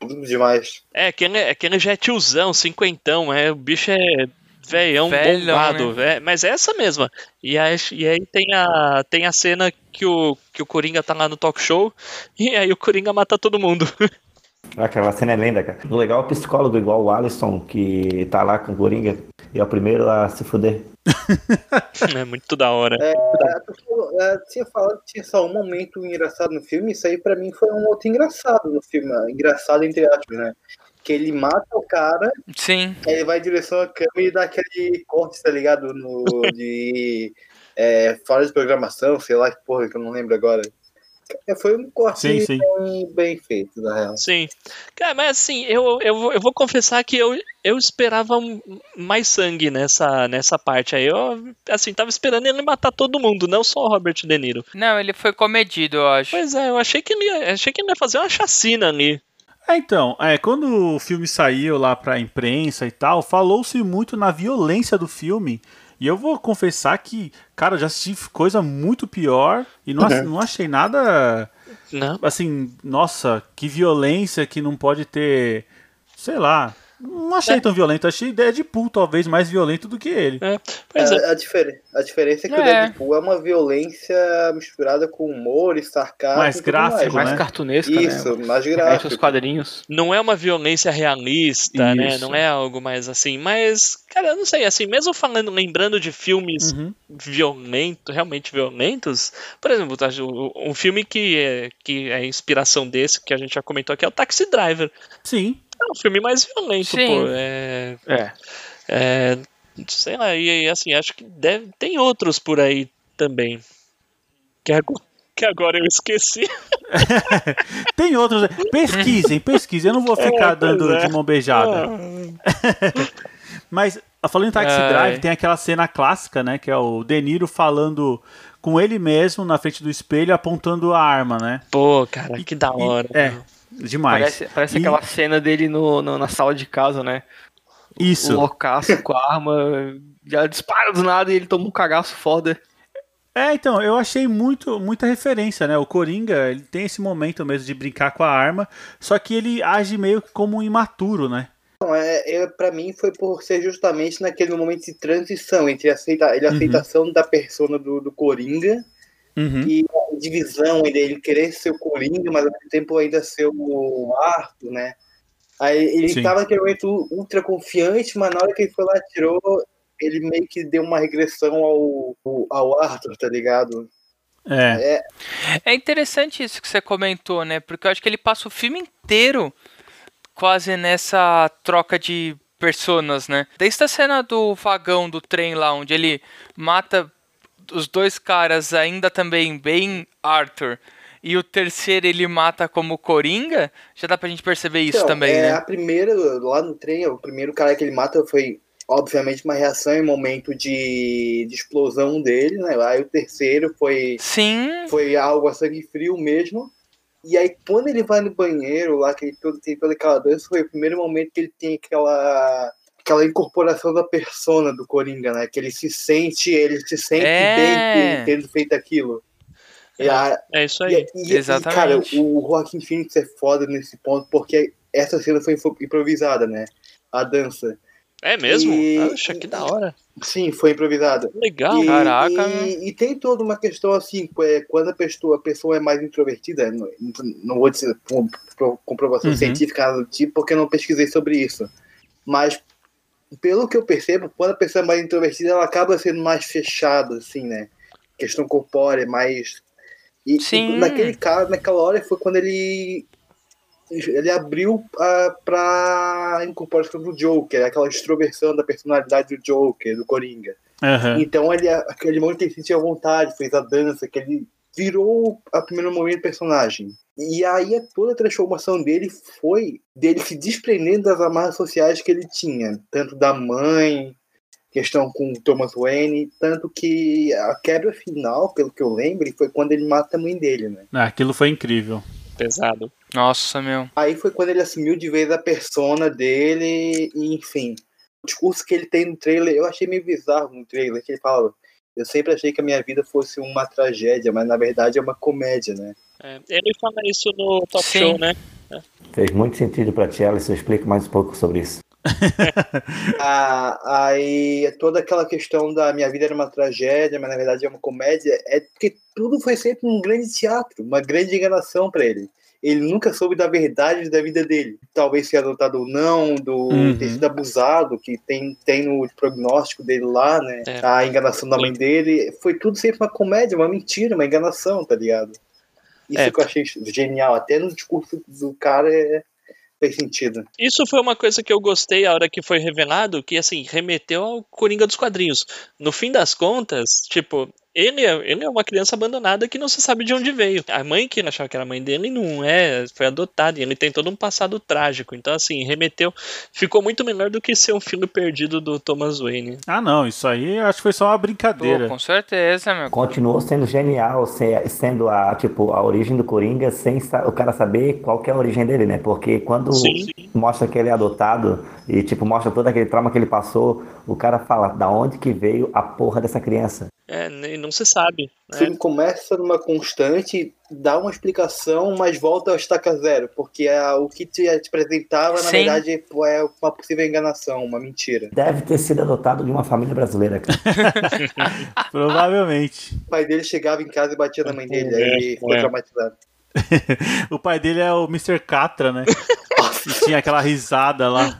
bruto demais. É, que ele, é que ele já é tiozão, cinquentão, é, o bicho é velhão, Velhão, bombado, é, mas é essa mesma. E aí, e aí tem, a, tem a cena que o, que o Coringa tá lá no talk show, e aí o Coringa mata todo mundo. Aquela cena é lenda, cara. O legal é o psicólogo igual o Alisson, que tá lá com o Coringa, e é o primeiro a se fuder. é muito da hora. É, a pessoa, é, tinha falado que tinha só um momento engraçado no filme, isso aí pra mim foi um outro engraçado no filme. Engraçado entre aspas, né? Que ele mata o cara, Sim. aí ele vai em direção à câmera e dá aquele corte, tá ligado? No, de é, fora de programação, sei lá que porra, que eu não lembro agora. É, Foi um corte Sim, sim. Bem, bem feito, na real. Sim. Cara, mas assim, eu, eu, vou- eu vou confessar que eu, eu esperava mais sangue nessa, nessa parte aí. Eu, assim, tava esperando ele matar todo mundo, não só o Robert De Niro. Não, ele foi comedido, eu acho. Pois é, eu achei que ele ia, achei que ele ia fazer uma chacina ali. É, então, é, quando o filme saiu lá pra imprensa e tal, falou-se muito na violência do filme. E eu vou confessar que, cara, já assisti coisa muito pior e não, ach- não achei nada. Não. Assim, nossa, que violência que não pode ter. Sei lá. Não achei tão violento, achei Deadpool talvez mais violento do que ele. É, A, a, diferen- a diferença é que o É. Deadpool é uma violência misturada com humor e sarcasmo. Mais gráfico, mais, né? cartunesca, né? Isso, mais Entre gráfico. os quadrinhos. Não é uma violência realista, né? Isso. Não é algo mais assim. Mas, cara, eu não sei, assim, mesmo falando, lembrando de filmes Uhum. violentos, realmente violentos, por exemplo, tá, um filme que é, que é inspiração desse, que a gente já comentou aqui, é o Taxi Driver. Sim. É um filme mais violento, Sim. pô. É, É. é, sei lá, e assim, acho que deve, tem outros por aí também. Que agora, que agora eu esqueci. Tem outros. Pesquisem, pesquisem. Eu não vou ficar É, dando é. de mão beijada. Mas, falando em Taxi Ai. Drive, tem aquela cena clássica, né? Que é o De Niro falando com ele mesmo na frente do espelho, apontando a arma, né? Pô, cara, que da E- hora. é, demais. Parece, parece E- aquela cena dele no, no- na sala de casa, né? Isso. O loucaço com a arma, já dispara do nada e ele toma um cagaço foda. É, então, eu achei muito, muita referência, né? O Coringa, ele tem esse momento mesmo de brincar com a arma, só que ele age meio que como um imaturo, né? Não, é, é, pra mim foi por ser justamente naquele momento de transição entre aceita, ele, a Uhum. aceitação da persona do, do Coringa Uhum. e a divisão ainda ele querer ser o Coringa, mas ao mesmo tempo ainda ser o Arthur, né? Aí ele Sim. tava naquele momento ultra confiante, mas na hora que ele foi lá e tirou, ele meio que deu uma regressão ao, ao Arthur, tá ligado? É. É, É interessante isso que você comentou, né? Porque eu acho que ele passa o filme inteiro quase nessa troca de personas, né? Desde a cena do vagão do trem lá, onde ele mata os dois caras ainda também bem Arthur, e o terceiro ele mata como Coringa, já dá pra gente perceber isso Então, também, é, né? A primeira, lá no trem, o primeiro cara que ele mata foi, obviamente, uma reação em momento de, de explosão dele, né? Aí o terceiro foi, Sim. foi algo a sangue frio mesmo. E aí, quando ele vai no banheiro, lá, que ele todo, tem toda aquela dança, foi o primeiro momento que ele tem aquela aquela incorporação da persona do Coringa, né? Que ele se sente, ele se sente É. bem tendo feito aquilo. E a- É isso aí. e, e- e, cara, o Joaquim Phoenix é foda nesse ponto, porque essa cena foi improvisada, né? A dança. É mesmo? E- Poxa, que da hora. Sim, foi improvisada. Legal. E, Caraca, e, e tem toda uma questão assim, é, quando a pessoa, a pessoa é mais introvertida, não, não vou dizer com com comprovação Uhum. científica, do tipo, porque eu não pesquisei sobre isso. Mas, pelo que eu percebo, quando a pessoa é mais introvertida, ela acaba sendo mais fechada, assim, né? Questão corpórea, mais. E, Sim. e naquele caso, naquela hora, foi quando ele. Ele abriu uh, pra incorporação do Joker, aquela extroversão da personalidade do Joker, do Coringa. Aham. Então ele, aquele momento que ele sentia vontade, fez a dança, que ele virou a primeiro momento personagem. E aí a- toda a transformação dele foi dele se desprendendo das amarras sociais que ele tinha, tanto da mãe, questão com o Thomas Wayne, tanto que a quebra final, pelo que eu lembro, foi quando ele mata a mãe dele, né? Ah, Aquilo foi incrível. Pesado. Nossa, meu. Aí foi quando ele assumiu de vez a persona dele, e enfim. O discurso que ele tem no trailer, eu achei meio bizarro no trailer, que ele fala. Eu sempre achei que a minha vida fosse uma tragédia, mas na verdade é uma comédia, né? É, ele fala isso no talk Sim. show, né? Fez muito sentido pra ti, Alice. Eu explico mais um pouco sobre isso. Ah, aí toda aquela questão da minha vida era uma tragédia, mas na verdade é uma comédia, é porque tudo foi sempre um grande teatro, uma grande enganação para ele. Ele nunca soube da verdade da vida dele. Talvez ser adotado ou não, do Uhum. ter sido abusado, que tem, tem no prognóstico dele lá, né? É. A enganação da mãe dele. Foi tudo sempre uma comédia, uma mentira, uma enganação, tá ligado? Isso É. que eu achei genial. Até no discurso do cara é, fez sentido. Isso foi uma coisa que eu gostei a hora que foi revelado, que assim, remeteu ao Coringa dos quadrinhos. No fim das contas, tipo, ele é, ele é uma criança abandonada que não se sabe de onde veio. A mãe que ele achava que era a mãe dele não é, foi adotada, e ele tem todo um passado trágico. Então, assim, remeteu. Ficou muito melhor do que ser um filho perdido do Thomas Wayne. Ah, não, isso aí acho que foi só uma brincadeira. Pô, com certeza, meu. Continuou sendo genial, se- sendo a, tipo, a origem do Coringa sem o cara saber qual que é a origem dele, né? Porque quando Sim. mostra que ele é adotado e, tipo, mostra todo aquele trauma que ele passou, o cara fala da onde que veio a porra dessa criança. É, nem- não se sabe. O né? filme começa numa constante, dá uma explicação, mas volta ao estaca zero, porque a- o que te, te apresentava, na Sim. verdade, é uma possível enganação, uma mentira. Deve ter sido adotado de uma família brasileira, cara. Provavelmente. O pai dele chegava em casa e batia na mãe dele, aí É, ficou é. traumatizado. O pai dele é o Mr. Catra, né? E tinha aquela risada lá.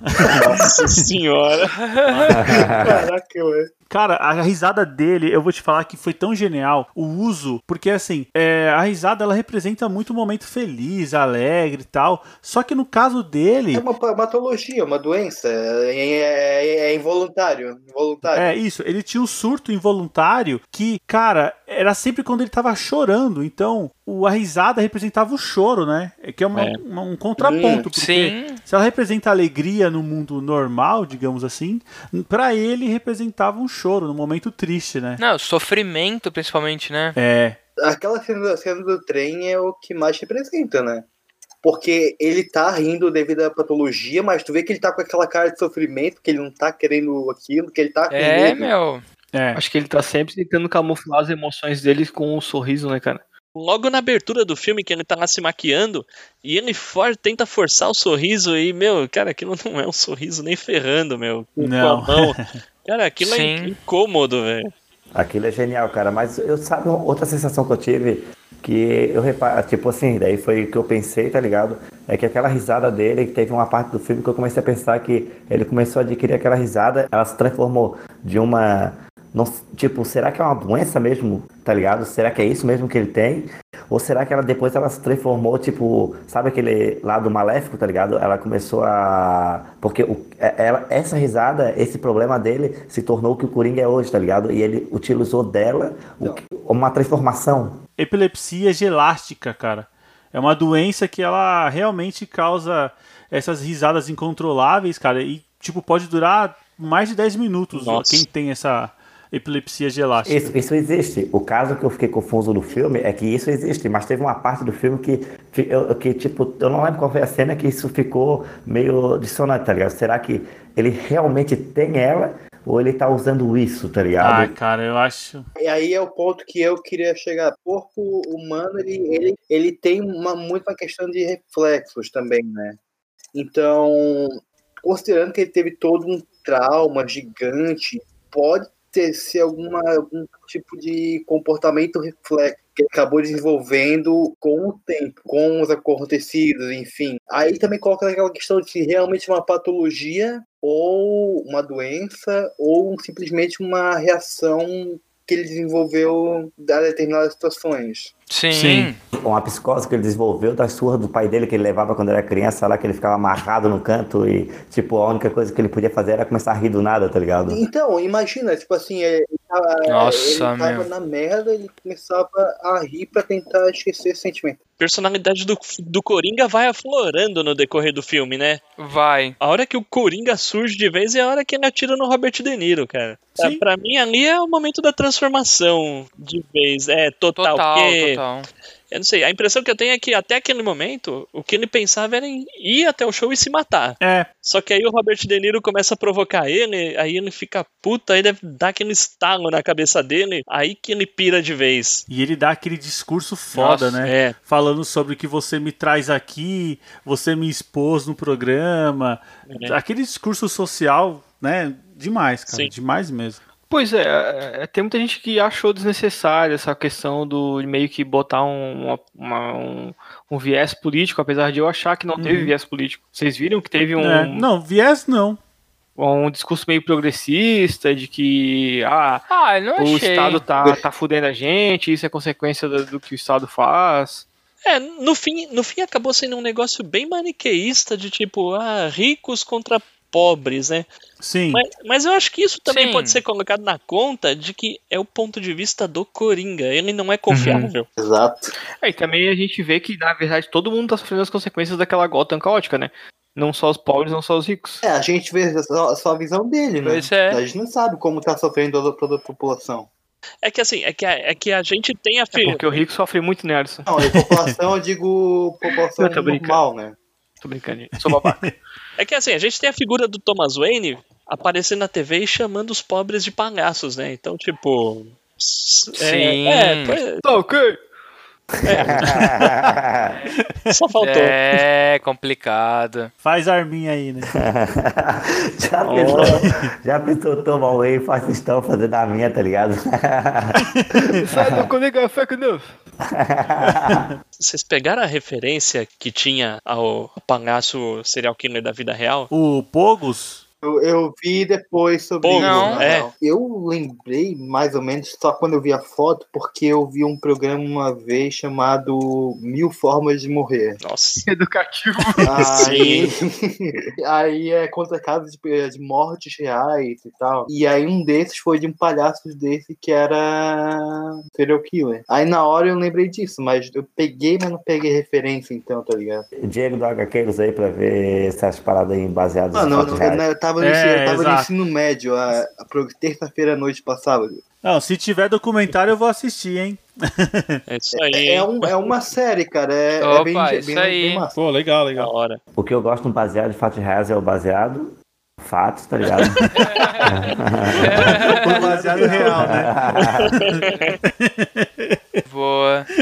Nossa senhora. Caraca, ué. Cara, a risada dele, eu vou te falar que foi tão genial o uso, porque assim, é, a risada ela representa muito um momento feliz, alegre e tal. Só que no caso dele. É uma patologia, uma doença, é, é- é involuntário, involuntário. É isso, ele tinha um surto involuntário que, cara, era sempre quando ele tava chorando. Então, o, a risada representava o choro, né? É Que é, uma- É. uma- um contraponto. porque Sim. se ela representa alegria no mundo normal, digamos assim, pra ele representava um choro, num momento triste, né? Não, sofrimento principalmente, né? É. Aquela cena, cena do trem é o que mais representa, né? Porque ele tá rindo devido à patologia, mas tu vê que ele tá com aquela cara de sofrimento, que ele não tá querendo aquilo, que ele tá com É, medo. meu. É. Acho que ele tá sempre tentando camuflar as emoções dele com um sorriso, né, cara? Logo na abertura do filme, que ele tá lá se maquiando, e ele for, tenta forçar o sorriso e, meu, cara, aquilo não é um sorriso nem ferrando, meu. Com, Não. a mão. Cara, aquilo é Sim. incômodo, velho. Aquilo é genial, cara. Mas eu sabe outra sensação que eu tive que eu reparo, tipo assim, daí foi o que eu pensei, tá ligado? É que aquela risada dele, que teve uma parte do filme que eu comecei a pensar que ele começou a adquirir aquela risada, ela se transformou de uma não, tipo, será que é uma doença mesmo, tá ligado? Será que é isso mesmo que ele tem? Ou será que ela depois ela se transformou, tipo, sabe aquele lado maléfico, tá ligado? Ela começou a. Porque o, é- ela, essa risada, esse problema dele se tornou o que o Coringa é hoje, tá ligado? E ele utilizou dela o uma transformação. Epilepsia gelástica, cara. É uma doença que ela realmente causa essas risadas incontroláveis, cara. E, tipo, pode durar mais de 10 minutos Nossa. quem tem essa epilepsia gelástica. Isso, isso existe. O caso que eu fiquei confuso no filme é que isso existe, mas teve uma parte do filme que, que, tipo, eu não lembro qual foi a cena que isso ficou meio dissonante, tá ligado? Será que ele realmente tem ela ou ele tá usando isso, tá Ah, ligado? cara, eu acho. E aí é o ponto que eu queria chegar. O corpo humano, ele, ele, ele tem uma, muito uma questão de reflexos também, né? Então, considerando que ele teve todo um trauma gigante, pode ter ser alguma, algum tipo de comportamento reflexo que acabou desenvolvendo com o tempo, com os acontecidos, enfim. Aí também coloca aquela questão de se realmente é uma patologia ou uma doença ou simplesmente uma reação que ele desenvolveu a determinadas situações. Sim. Sim. Uma psicose que ele desenvolveu das surras do pai dele que ele levava quando era criança, lá que ele ficava amarrado no canto e, tipo, a única coisa que ele podia fazer era começar a rir do nada, tá ligado? Então, imagina, tipo assim, ele tava, Nossa, ele tava meu. na merda, ele começava a rir pra tentar esquecer esse sentimento. personalidade do, do Coringa vai aflorando no decorrer do filme, né? Vai. A hora que o Coringa surge de vez é a hora que ele atira no Robert De Niro, cara. Sim. É, Pra mim, ali é o momento da transformação de vez. É, total. Total, porque, total. Eu não sei, a impressão que eu tenho é que até aquele momento, o que ele pensava era em ir até o show e se matar. É, Só que aí o Robert De Niro começa a provocar ele, aí ele fica puta, aí deve dar aquele estalo na cabeça dele, aí que ele pira de vez. e ele dá aquele discurso foda, Nossa, né? É, Falando sobre o que você me traz aqui, você me expôs no programa. É. Aquele discurso social, né? Demais, cara. Sim. Demais mesmo. Pois é, é, tem muita gente que achou desnecessária essa questão do de meio que botar um, uma- uma- um, um viés político, apesar de eu achar que não teve Uhum. viés político. Vocês viram que teve um, É, não, viés não. um discurso meio progressista de que ah, Ah, o achei. Estado tá, tá fudendo a gente, isso é consequência do, do que o Estado faz. É, no fim, no fim acabou sendo um negócio bem maniqueísta de tipo, ah, ricos contra pobres, né? Sim. Mas, mas eu acho que isso também Sim. pode ser colocado na conta de que é o ponto de vista do Coringa. Ele não é confiável. Exato. É, e também a gente vê que, na verdade, todo mundo tá sofrendo as consequências daquela Gotham caótica, né? Não só os pobres, não só os ricos. É, a gente vê só, só a visão dele, né? Pois é. A gente não sabe como tá sofrendo toda, toda a população. É que assim, é que a, é que a gente tem a É fi- porque o rico sofre muito nessa. Não, a população, eu digo população normal, né? Tô brincando. Sou babaca. É que assim, a gente tem a figura do Thomas Wayne aparecendo na TV e chamando os pobres de palhaços, né? Então, tipo, Sim. É, pois- Tá ok. Só faltou. É complicado. Faz arminha aí, né? Já pensou, já pensou tomar um whey e faz estão fazendo a minha, tá ligado? Sai do comigo, é fake news. Vocês pegaram a referência que tinha ao palhaço serial killer da vida real? O Pogos, Eu, eu vi depois sobre Pô, isso. não, é. Eu lembrei mais ou menos só quando eu vi a foto, porque eu vi um programa uma vez chamado Mil Formas de Morrer. Nossa. Educativo. Aí, aí é contra casos de, de mortes reais e tal. E aí um desses foi de um palhaço desse que era serial killer. Aí na hora eu lembrei disso, mas eu peguei, mas não peguei referência então, tá ligado? Diego do HQ usei pra ver essas paradas aí baseadas em não, fatos eu, eu tava, no, É, ensino- eu tava no ensino médio, a, a terça-feira à noite passava. Não, se tiver documentário eu vou assistir, hein? É isso aí. É, um, é uma série, cara. É, é Opa, bem, isso bem, aí. bem massa. Pô, legal, Da legal. hora. O que eu gosto no baseado de fatos reais é o baseado em fatos, tá ligado? Foi baseado real, né? Boa.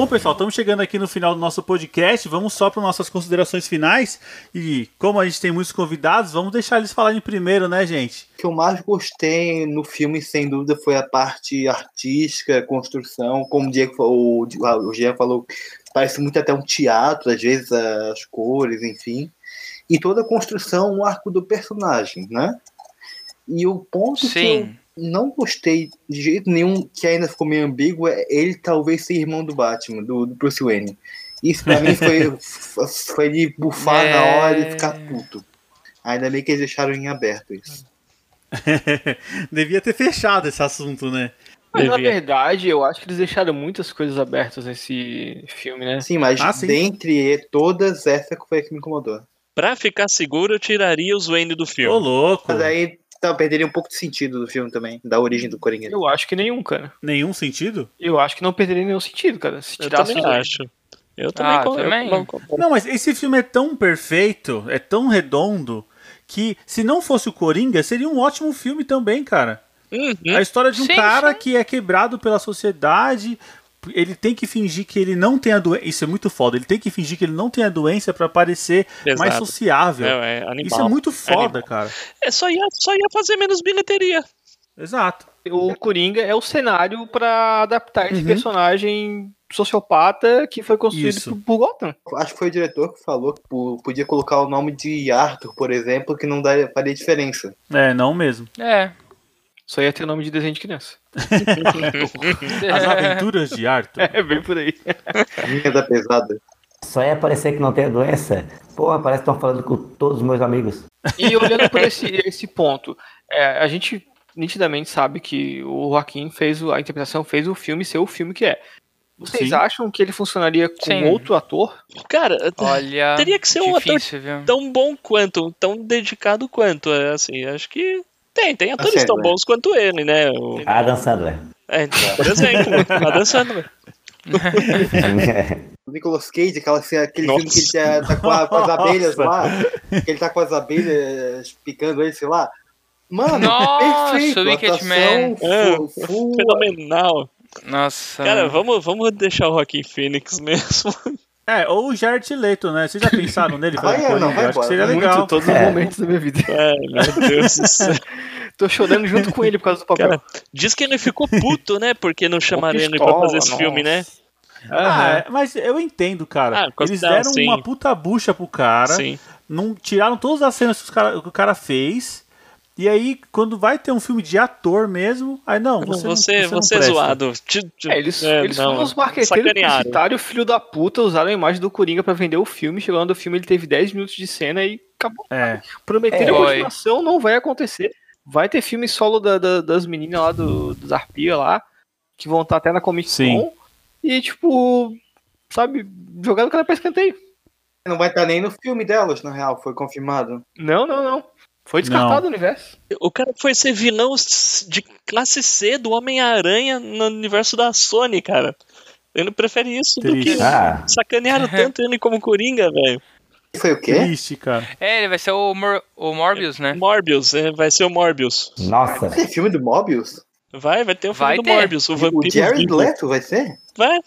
Bom, pessoal, estamos chegando aqui no final do nosso podcast. Vamos só para nossas considerações finais. E como a gente tem muitos convidados, vamos deixar eles falarem primeiro, né, gente? O que eu mais gostei no filme, sem dúvida, foi a parte artística, construção. Como o Diego falou, o Jean falou, parece muito até um teatro, às vezes as cores, enfim. E toda a construção, o arco do personagem, né? E o ponto que eu Sim. Não gostei de jeito nenhum, que ainda ficou meio ambíguo, é ele talvez ser irmão do Batman, do, do Bruce Wayne. Isso pra mim foi, foi de bufar na hora e ficar puto. Ainda bem que eles deixaram em aberto isso. Devia ter fechado esse assunto, né? Mas na Devia. verdade, eu acho que eles deixaram muitas coisas abertas nesse filme, né? Sim, mas Ah, sim. dentre todas, essa foi a que me incomodou. Pra ficar seguro, eu tiraria os Wayne do Ô, filme. louco. Mas aí tá, perderia um pouco de sentido do filme também, da origem do Coringa. Eu acho que nenhum, cara. Nenhum sentido? Eu acho que não perderia nenhum sentido, cara. Se Eu tirasse também os dois. acho. Eu também, Ah, eu também. Não, mas esse filme é tão perfeito, é tão redondo, que se não fosse o Coringa, seria um ótimo filme também, cara. Uhum. A história de um Sim, cara sim. que é quebrado pela sociedade. Ele tem que fingir que ele não tem a doença. Isso é muito foda. Ele tem que fingir que ele não tem a doença pra parecer mais Exato. sociável. É, é animal. Isso é muito foda, Animal. cara. É, só ia, só ia fazer menos bilheteria. Exato. O Coringa é o cenário pra adaptar esse Uhum. personagem sociopata que foi construído Isso. por, Gotham. Acho que foi o diretor que falou que po- podia colocar o nome de Arthur, por exemplo, que não daria, faria diferença. É, não mesmo. É. Só ia ter nome de desenho de criança. As aventuras de Arthur. É, bem por aí. Linha da pesada. Só ia parecer que não tem a doença. Porra, parece que estão falando com todos os meus amigos. E olhando por esse, esse ponto, é, a gente nitidamente sabe que o Joaquim fez o- a interpretação, fez o filme ser o filme que é. Vocês Sim. acham que ele funcionaria com Sim. outro ator? Cara, Olha. teria que ser um ator difícil, viu? tão bom quanto, tão dedicado quanto. é, Assim, acho que tem, tem atores tão Sandler. bons quanto ele, né? O, Adam Sandler. é, por exemplo, Adam Sandler. O Nicolas Cage, aquela, aquele Nossa. filme que ele tá, tá com, a- com as abelhas lá, que ele tá com as abelhas picando ele, sei lá. Mano, Nossa, perfeito. Wicked. É, Fenomenal. Nossa. Cara, vamos, vamos deixar o Joaquim Phoenix mesmo. É, ou o Jared Leto, né? Vocês já pensaram nele? Vai, fazendo não, vai Acho que embora. seria Muito, legal. todos os É. momentos da minha vida. Ai, meu Deus do céu. Tô chorando junto com ele por causa do papel. Cara, diz que ele ficou puto, né? Porque não chamaram ele pra fazer esse filme, né? Ah, é, mas eu entendo, cara. Ah, Eles deram sim. uma puta bucha pro cara. Sim. Não tiraram todas as cenas que, os cara- que o cara fez. E aí, quando vai ter um filme de ator mesmo, aí não, você, não- você, você, não você é zoado. É, eles, é, eles não, foram os marqueteiros publicitários, filho da puta, usaram a imagem do Coringa pra vender o filme. Chegando no filme, ele teve 10 minutos de cena e acabou. É. Prometeram É. a continuação, não vai acontecer. Vai ter filme solo da- da- das meninas lá, do, dos Arpia lá, que vão estar até na Comic Sim. Con. E, tipo, sabe, jogando o cara pra escanteio. Não vai estar nem no filme delas, na real, foi confirmado. Não, não, não. Foi descartado Não. o universo. O cara foi ser vilão de classe C do Homem-Aranha no universo da Sony, cara. Ele prefere isso do Triste. que Ah, sacanearam tanto ele como Coringa, velho. Foi o quê? Triste, cara. É, ele vai ser o, Mor o Morbius, né? Morbius, é, vai ser o Morbius. Nossa. Tem filme do Mobius? Vai, vai ter o filme Vai do ter. Morbius, o vampiro. O Jared vivo. Leto vai ser? Vai.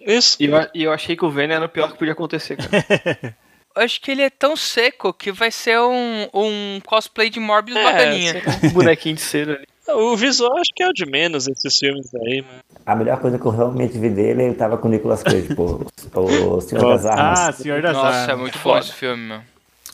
Isso. E eu, e eu achei que o Venom era o pior que podia acontecer, cara. Acho que ele é tão seco que vai ser um, um cosplay de Morbius É, bacaninha. um bonequinho de cera ali. O visual acho que é o de menos esses filmes aí, mano. A melhor coisa que eu realmente vi dele, ele tava com o Nicolas Cage, pô. O Senhor das Armas. Ah, Senhor das Nossa, Armas. é muito bom esse filme, meu.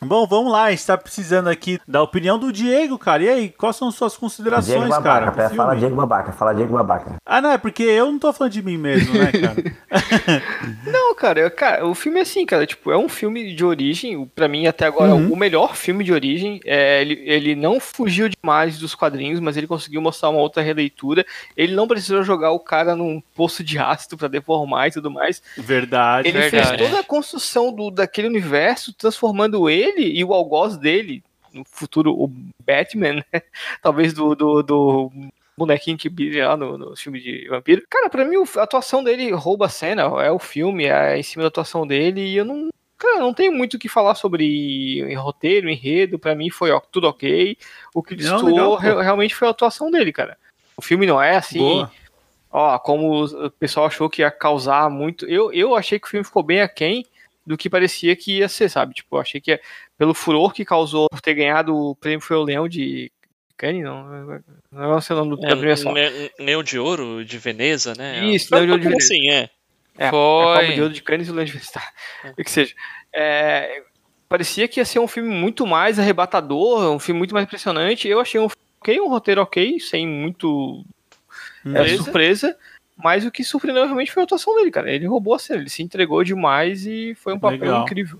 Bom, vamos lá, a gente tá precisando aqui da opinião do Diego, cara. E aí, quais são suas Diego considerações, Babaca, cara? pera, fala? Diego Babaca, fala Diego Babaca. Ah, não, é porque eu não tô falando de mim mesmo, né, cara? Não, cara, eu- cara, o filme é assim, cara, tipo, é um filme de origem, pra mim até agora Uhum. o melhor filme de origem, é, ele, ele não fugiu demais dos quadrinhos, mas ele conseguiu mostrar uma outra releitura, ele não precisou jogar o cara num poço de ácido pra deformar e tudo mais, Verdade. ele Verdade. fez toda a construção do, daquele universo, transformando ele e o algoz dele, no futuro o Batman, né? talvez do, do, do bonequinho que brilha lá no, no filme de vampiro. Cara, pra mim a atuação dele rouba a cena, é o filme, é em cima da atuação dele e eu não... Cara, não tenho muito o que falar sobre roteiro, enredo, pra mim foi ó, tudo ok. O que destoou re- realmente foi a atuação dele, cara. O filme não é assim, Boa. ó, como o pessoal achou que ia causar muito. Eu, eu achei que o filme ficou bem aquém do que parecia que ia ser, sabe? Tipo, eu achei que pelo furor que causou por ter ganhado o prêmio foi o Leão de Cannes, não, não sei o nome do- da É, premiação. Le- Leão de Ouro de Veneza, né? Isso, Foi Leão de Ouro de Veneza. Assim, é. É, Foi. a de Ouro de Cannes e o Leão de Veneza. Tá. O que seja. É, parecia que ia ser um filme muito mais arrebatador, um filme muito mais impressionante. Eu achei um filme ok, um roteiro ok, sem muito é, Beleza. surpresa. Mas o que surpreendeu realmente foi a atuação dele, cara. Ele roubou a cena, ele se entregou demais e foi um papel Legal. incrível.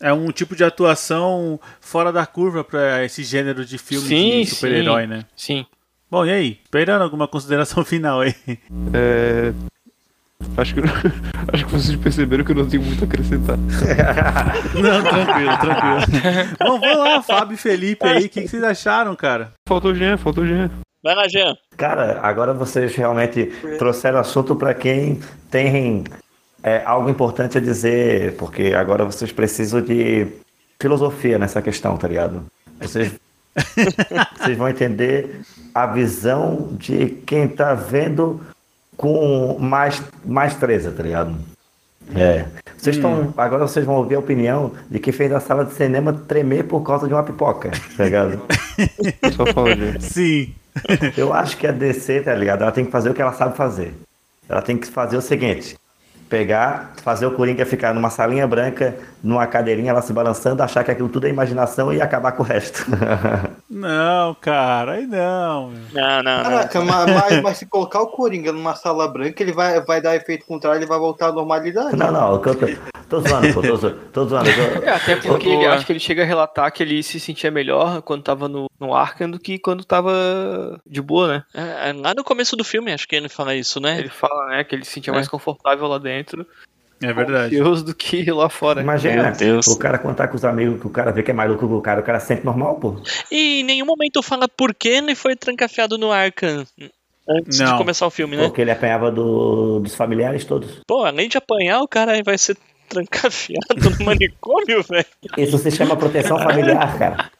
É um tipo de atuação fora da curva pra esse gênero de filme Sim, de super-herói, sim. né? Sim. Bom, e aí? Esperando alguma consideração final aí? É, Acho que, acho que vocês perceberam que eu não tenho muito a acrescentar. Não, tranquilo, tranquilo. Bom, vamos lá, Fábio e Felipe aí, o que, que vocês acharam, cara? Faltou o Jean, faltou o Jean. Vai lá, Jean. Cara, agora vocês realmente trouxeram assunto para quem tem é, algo importante a dizer, porque agora vocês precisam de filosofia nessa questão, tá ligado? Vocês, vocês vão entender a visão de quem tá vendo com mais, mais treza, tá ligado? É. Vocês estão. Agora vocês vão ouvir a opinião de quem fez a sala de cinema tremer por causa de uma pipoca, tá ligado? Só. Sim. Eu acho que a DC, tá ligado? Ela tem que fazer o que ela sabe fazer. Ela tem que fazer o seguinte: pegar, fazer o Coringa ficar numa salinha branca, numa cadeirinha, ela se balançando, achar que aquilo tudo é imaginação e acabar com o resto. Não, cara, aí não. Não, não, não. Caraca, mas, mas- mas se colocar o Coringa numa sala branca, ele vai, vai dar efeito contrário, ele vai voltar à normalidade. não, não, o que eu tô, tô zoando, pô, tô, tô zoando. tô- É, até porque ele, acho que ele chega a relatar que ele se sentia melhor quando tava no, no Arkham do que quando tava de boa, né? É, é, lá no começo do filme, acho que ele fala isso, né? Ele fala, né, que ele se sentia É. mais confortável lá dentro, É verdade. Deus, do que lá fora. Imagina, Meu Deus. o cara contar com os amigos, que o cara vê que é maluco com o cara, o cara sente normal, pô. E em nenhum momento fala por que ele foi trancafiado no Arkham antes Não. de começar o filme, né? Porque ele apanhava do- dos familiares todos. Pô, além de apanhar, o cara vai ser trancafiado no manicômio, velho. Isso se chama proteção familiar, cara.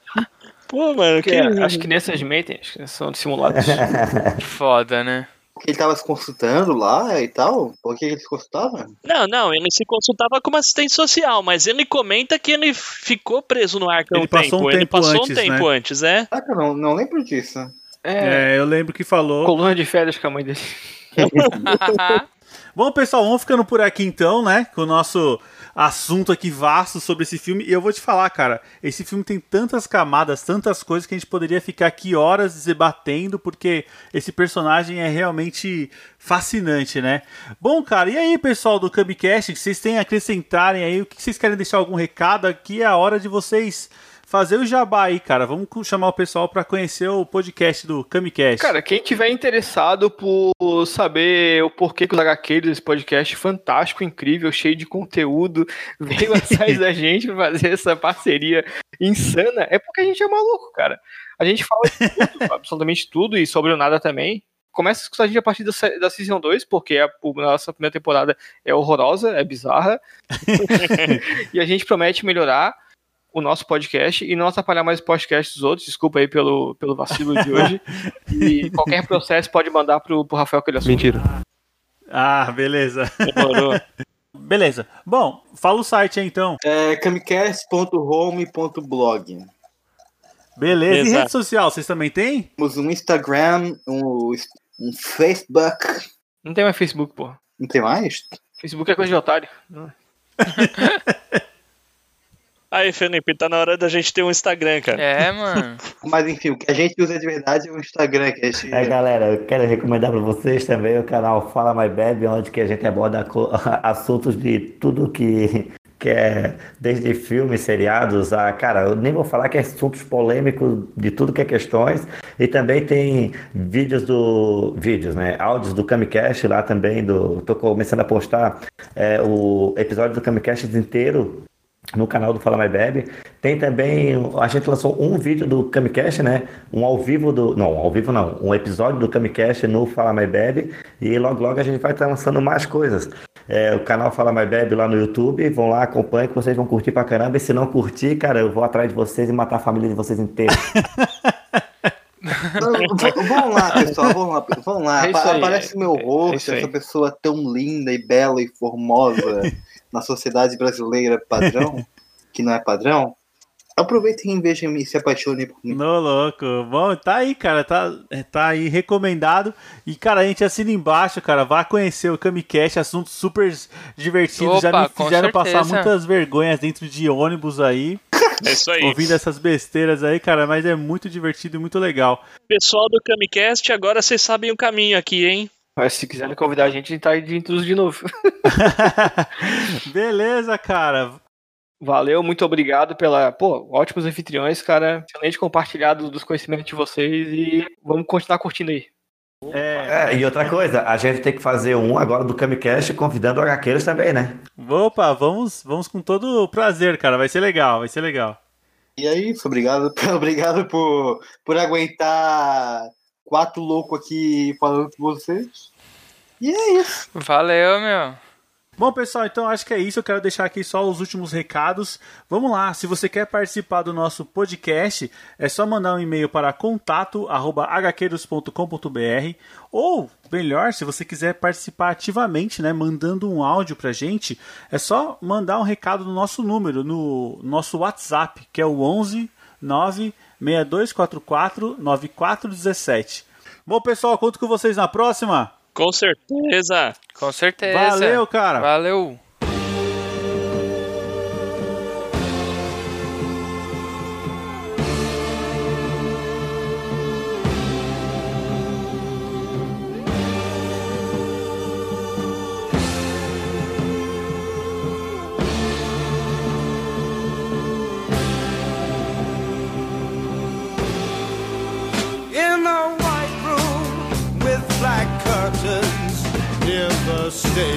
Pô, mano, que... acho que nessas que são simulados. Foda, né? Porque ele tava se consultando lá e tal. Por que ele se consultava? Não, não, ele se consultava como assistente social, mas ele comenta que ele ficou preso no Arkham Ele um passou tempo. um ele tempo passou antes, um tempo né? antes, é. Caraca, não, não lembro disso. É, É, eu lembro que falou. coluna de férias com a mãe dele. Bom, pessoal, vamos ficando por aqui então, né? Com o nosso assunto aqui vasto sobre esse filme. E eu vou te falar, cara, esse filme tem tantas camadas, tantas coisas que a gente poderia ficar aqui horas debatendo, porque esse personagem é realmente fascinante, né? Bom, cara, e aí, pessoal do Cubcast, que vocês têm a acrescentarem aí? O que vocês querem deixar algum recado? Aqui é a hora de vocês fazer o jabá aí, cara. Vamos chamar o pessoal para conhecer o podcast do Camicast. Cara, quem tiver interessado por saber o porquê que os HQs desse podcast fantástico, incrível, cheio de conteúdo, veio atrás da gente pra fazer essa parceria insana, é porque a gente é maluco, cara. A gente fala de tudo, absolutamente tudo, e sobre o nada também. começa a escutar a gente a partir da, da Season 2, porque a, a nossa primeira temporada é horrorosa, é bizarra. e a gente promete melhorar o nosso podcast e não atrapalhar mais o podcast dos outros. Desculpa aí pelo, pelo vacilo de hoje. E qualquer processo pode mandar pro, pro Rafael que ele assume. Mentira. Ah, beleza. Demorou. beleza. Bom, fala o site aí então. É camicast.home.blog. Beleza. E Exato. rede social, vocês também têm? Temos um Instagram, um, um Facebook. Não tem mais Facebook, pô. Não tem mais? Facebook é coisa de otário. Aí, Felipe, tá na hora da gente ter um Instagram, cara. É, mano. Mas enfim, o que a gente usa de verdade é o Instagram. Que a gente... É, galera, eu quero recomendar para vocês também o canal Fala My Bebe, onde que a gente aborda assuntos de tudo que, que é, desde filmes, seriados, a, cara, eu nem vou falar que é assuntos polêmicos de tudo que é questões, e também tem vídeos do, vídeos, né, áudios do Camicast lá também, do, tô começando a postar é, o episódio do Camicast inteiro no canal do Fala Mais Bebe. Tem também, a gente lançou um vídeo do Camicast, né? Um ao vivo do. Não, ao vivo não. Um episódio do Camicast no Fala Mais Bebe. E logo, logo a gente vai estar lançando mais coisas. É, o canal Fala Mais Bebe lá no YouTube. Vão lá, acompanhem que vocês vão curtir pra caramba. E se não curtir, cara, eu vou atrás de vocês e matar a família de vocês inteira. Vamos lá, pessoal, vamos lá. Vamos lá. É isso Apa- aí, Aparece é- o meu é rosto, aí. essa pessoa tão linda e bela e formosa na sociedade brasileira padrão, que não é padrão. Aproveitem e vejam e se apaixonem por mim. No louco. Bom, tá aí, cara. Tá, tá aí recomendado. E, cara, a gente assina embaixo, cara. Vá conhecer o Camicast, assuntos super divertidos. Já Opa, me com fizeram passar muitas vergonhas dentro de ônibus aí, É isso aí. ouvindo essas besteiras aí, cara. Mas é muito divertido e muito legal. Pessoal do Camicast, agora vocês sabem o caminho aqui, hein? Mas se quiserem convidar a gente, a gente tá aí de intruso de novo. Beleza, cara. Valeu, muito obrigado pela. Pô, ótimos anfitriões, cara. Excelente compartilhado dos conhecimentos de vocês e vamos continuar curtindo aí. É, É, e outra coisa, a gente tem que fazer um agora do Camicast convidando HQs também, né? opa, vamos, vamos com todo o prazer, cara. Vai ser legal, vai ser legal. E é isso, obrigado, obrigado por, por aguentar quatro loucos aqui falando com vocês. E é isso. Valeu, meu. Bom, pessoal, então acho que é isso. Eu quero deixar aqui só os últimos recados. Vamos lá, se você quer participar do nosso podcast, é só mandar um e-mail para contato@hqueiros.com.br ou, melhor, se você quiser participar ativamente, né, mandando um áudio pra gente, é só mandar um recado no nosso número, no nosso WhatsApp, que é o 11 96244 9417. Bom, pessoal, conto com vocês na próxima. Com certeza. Com certeza. Valeu, cara. Valeu. stay.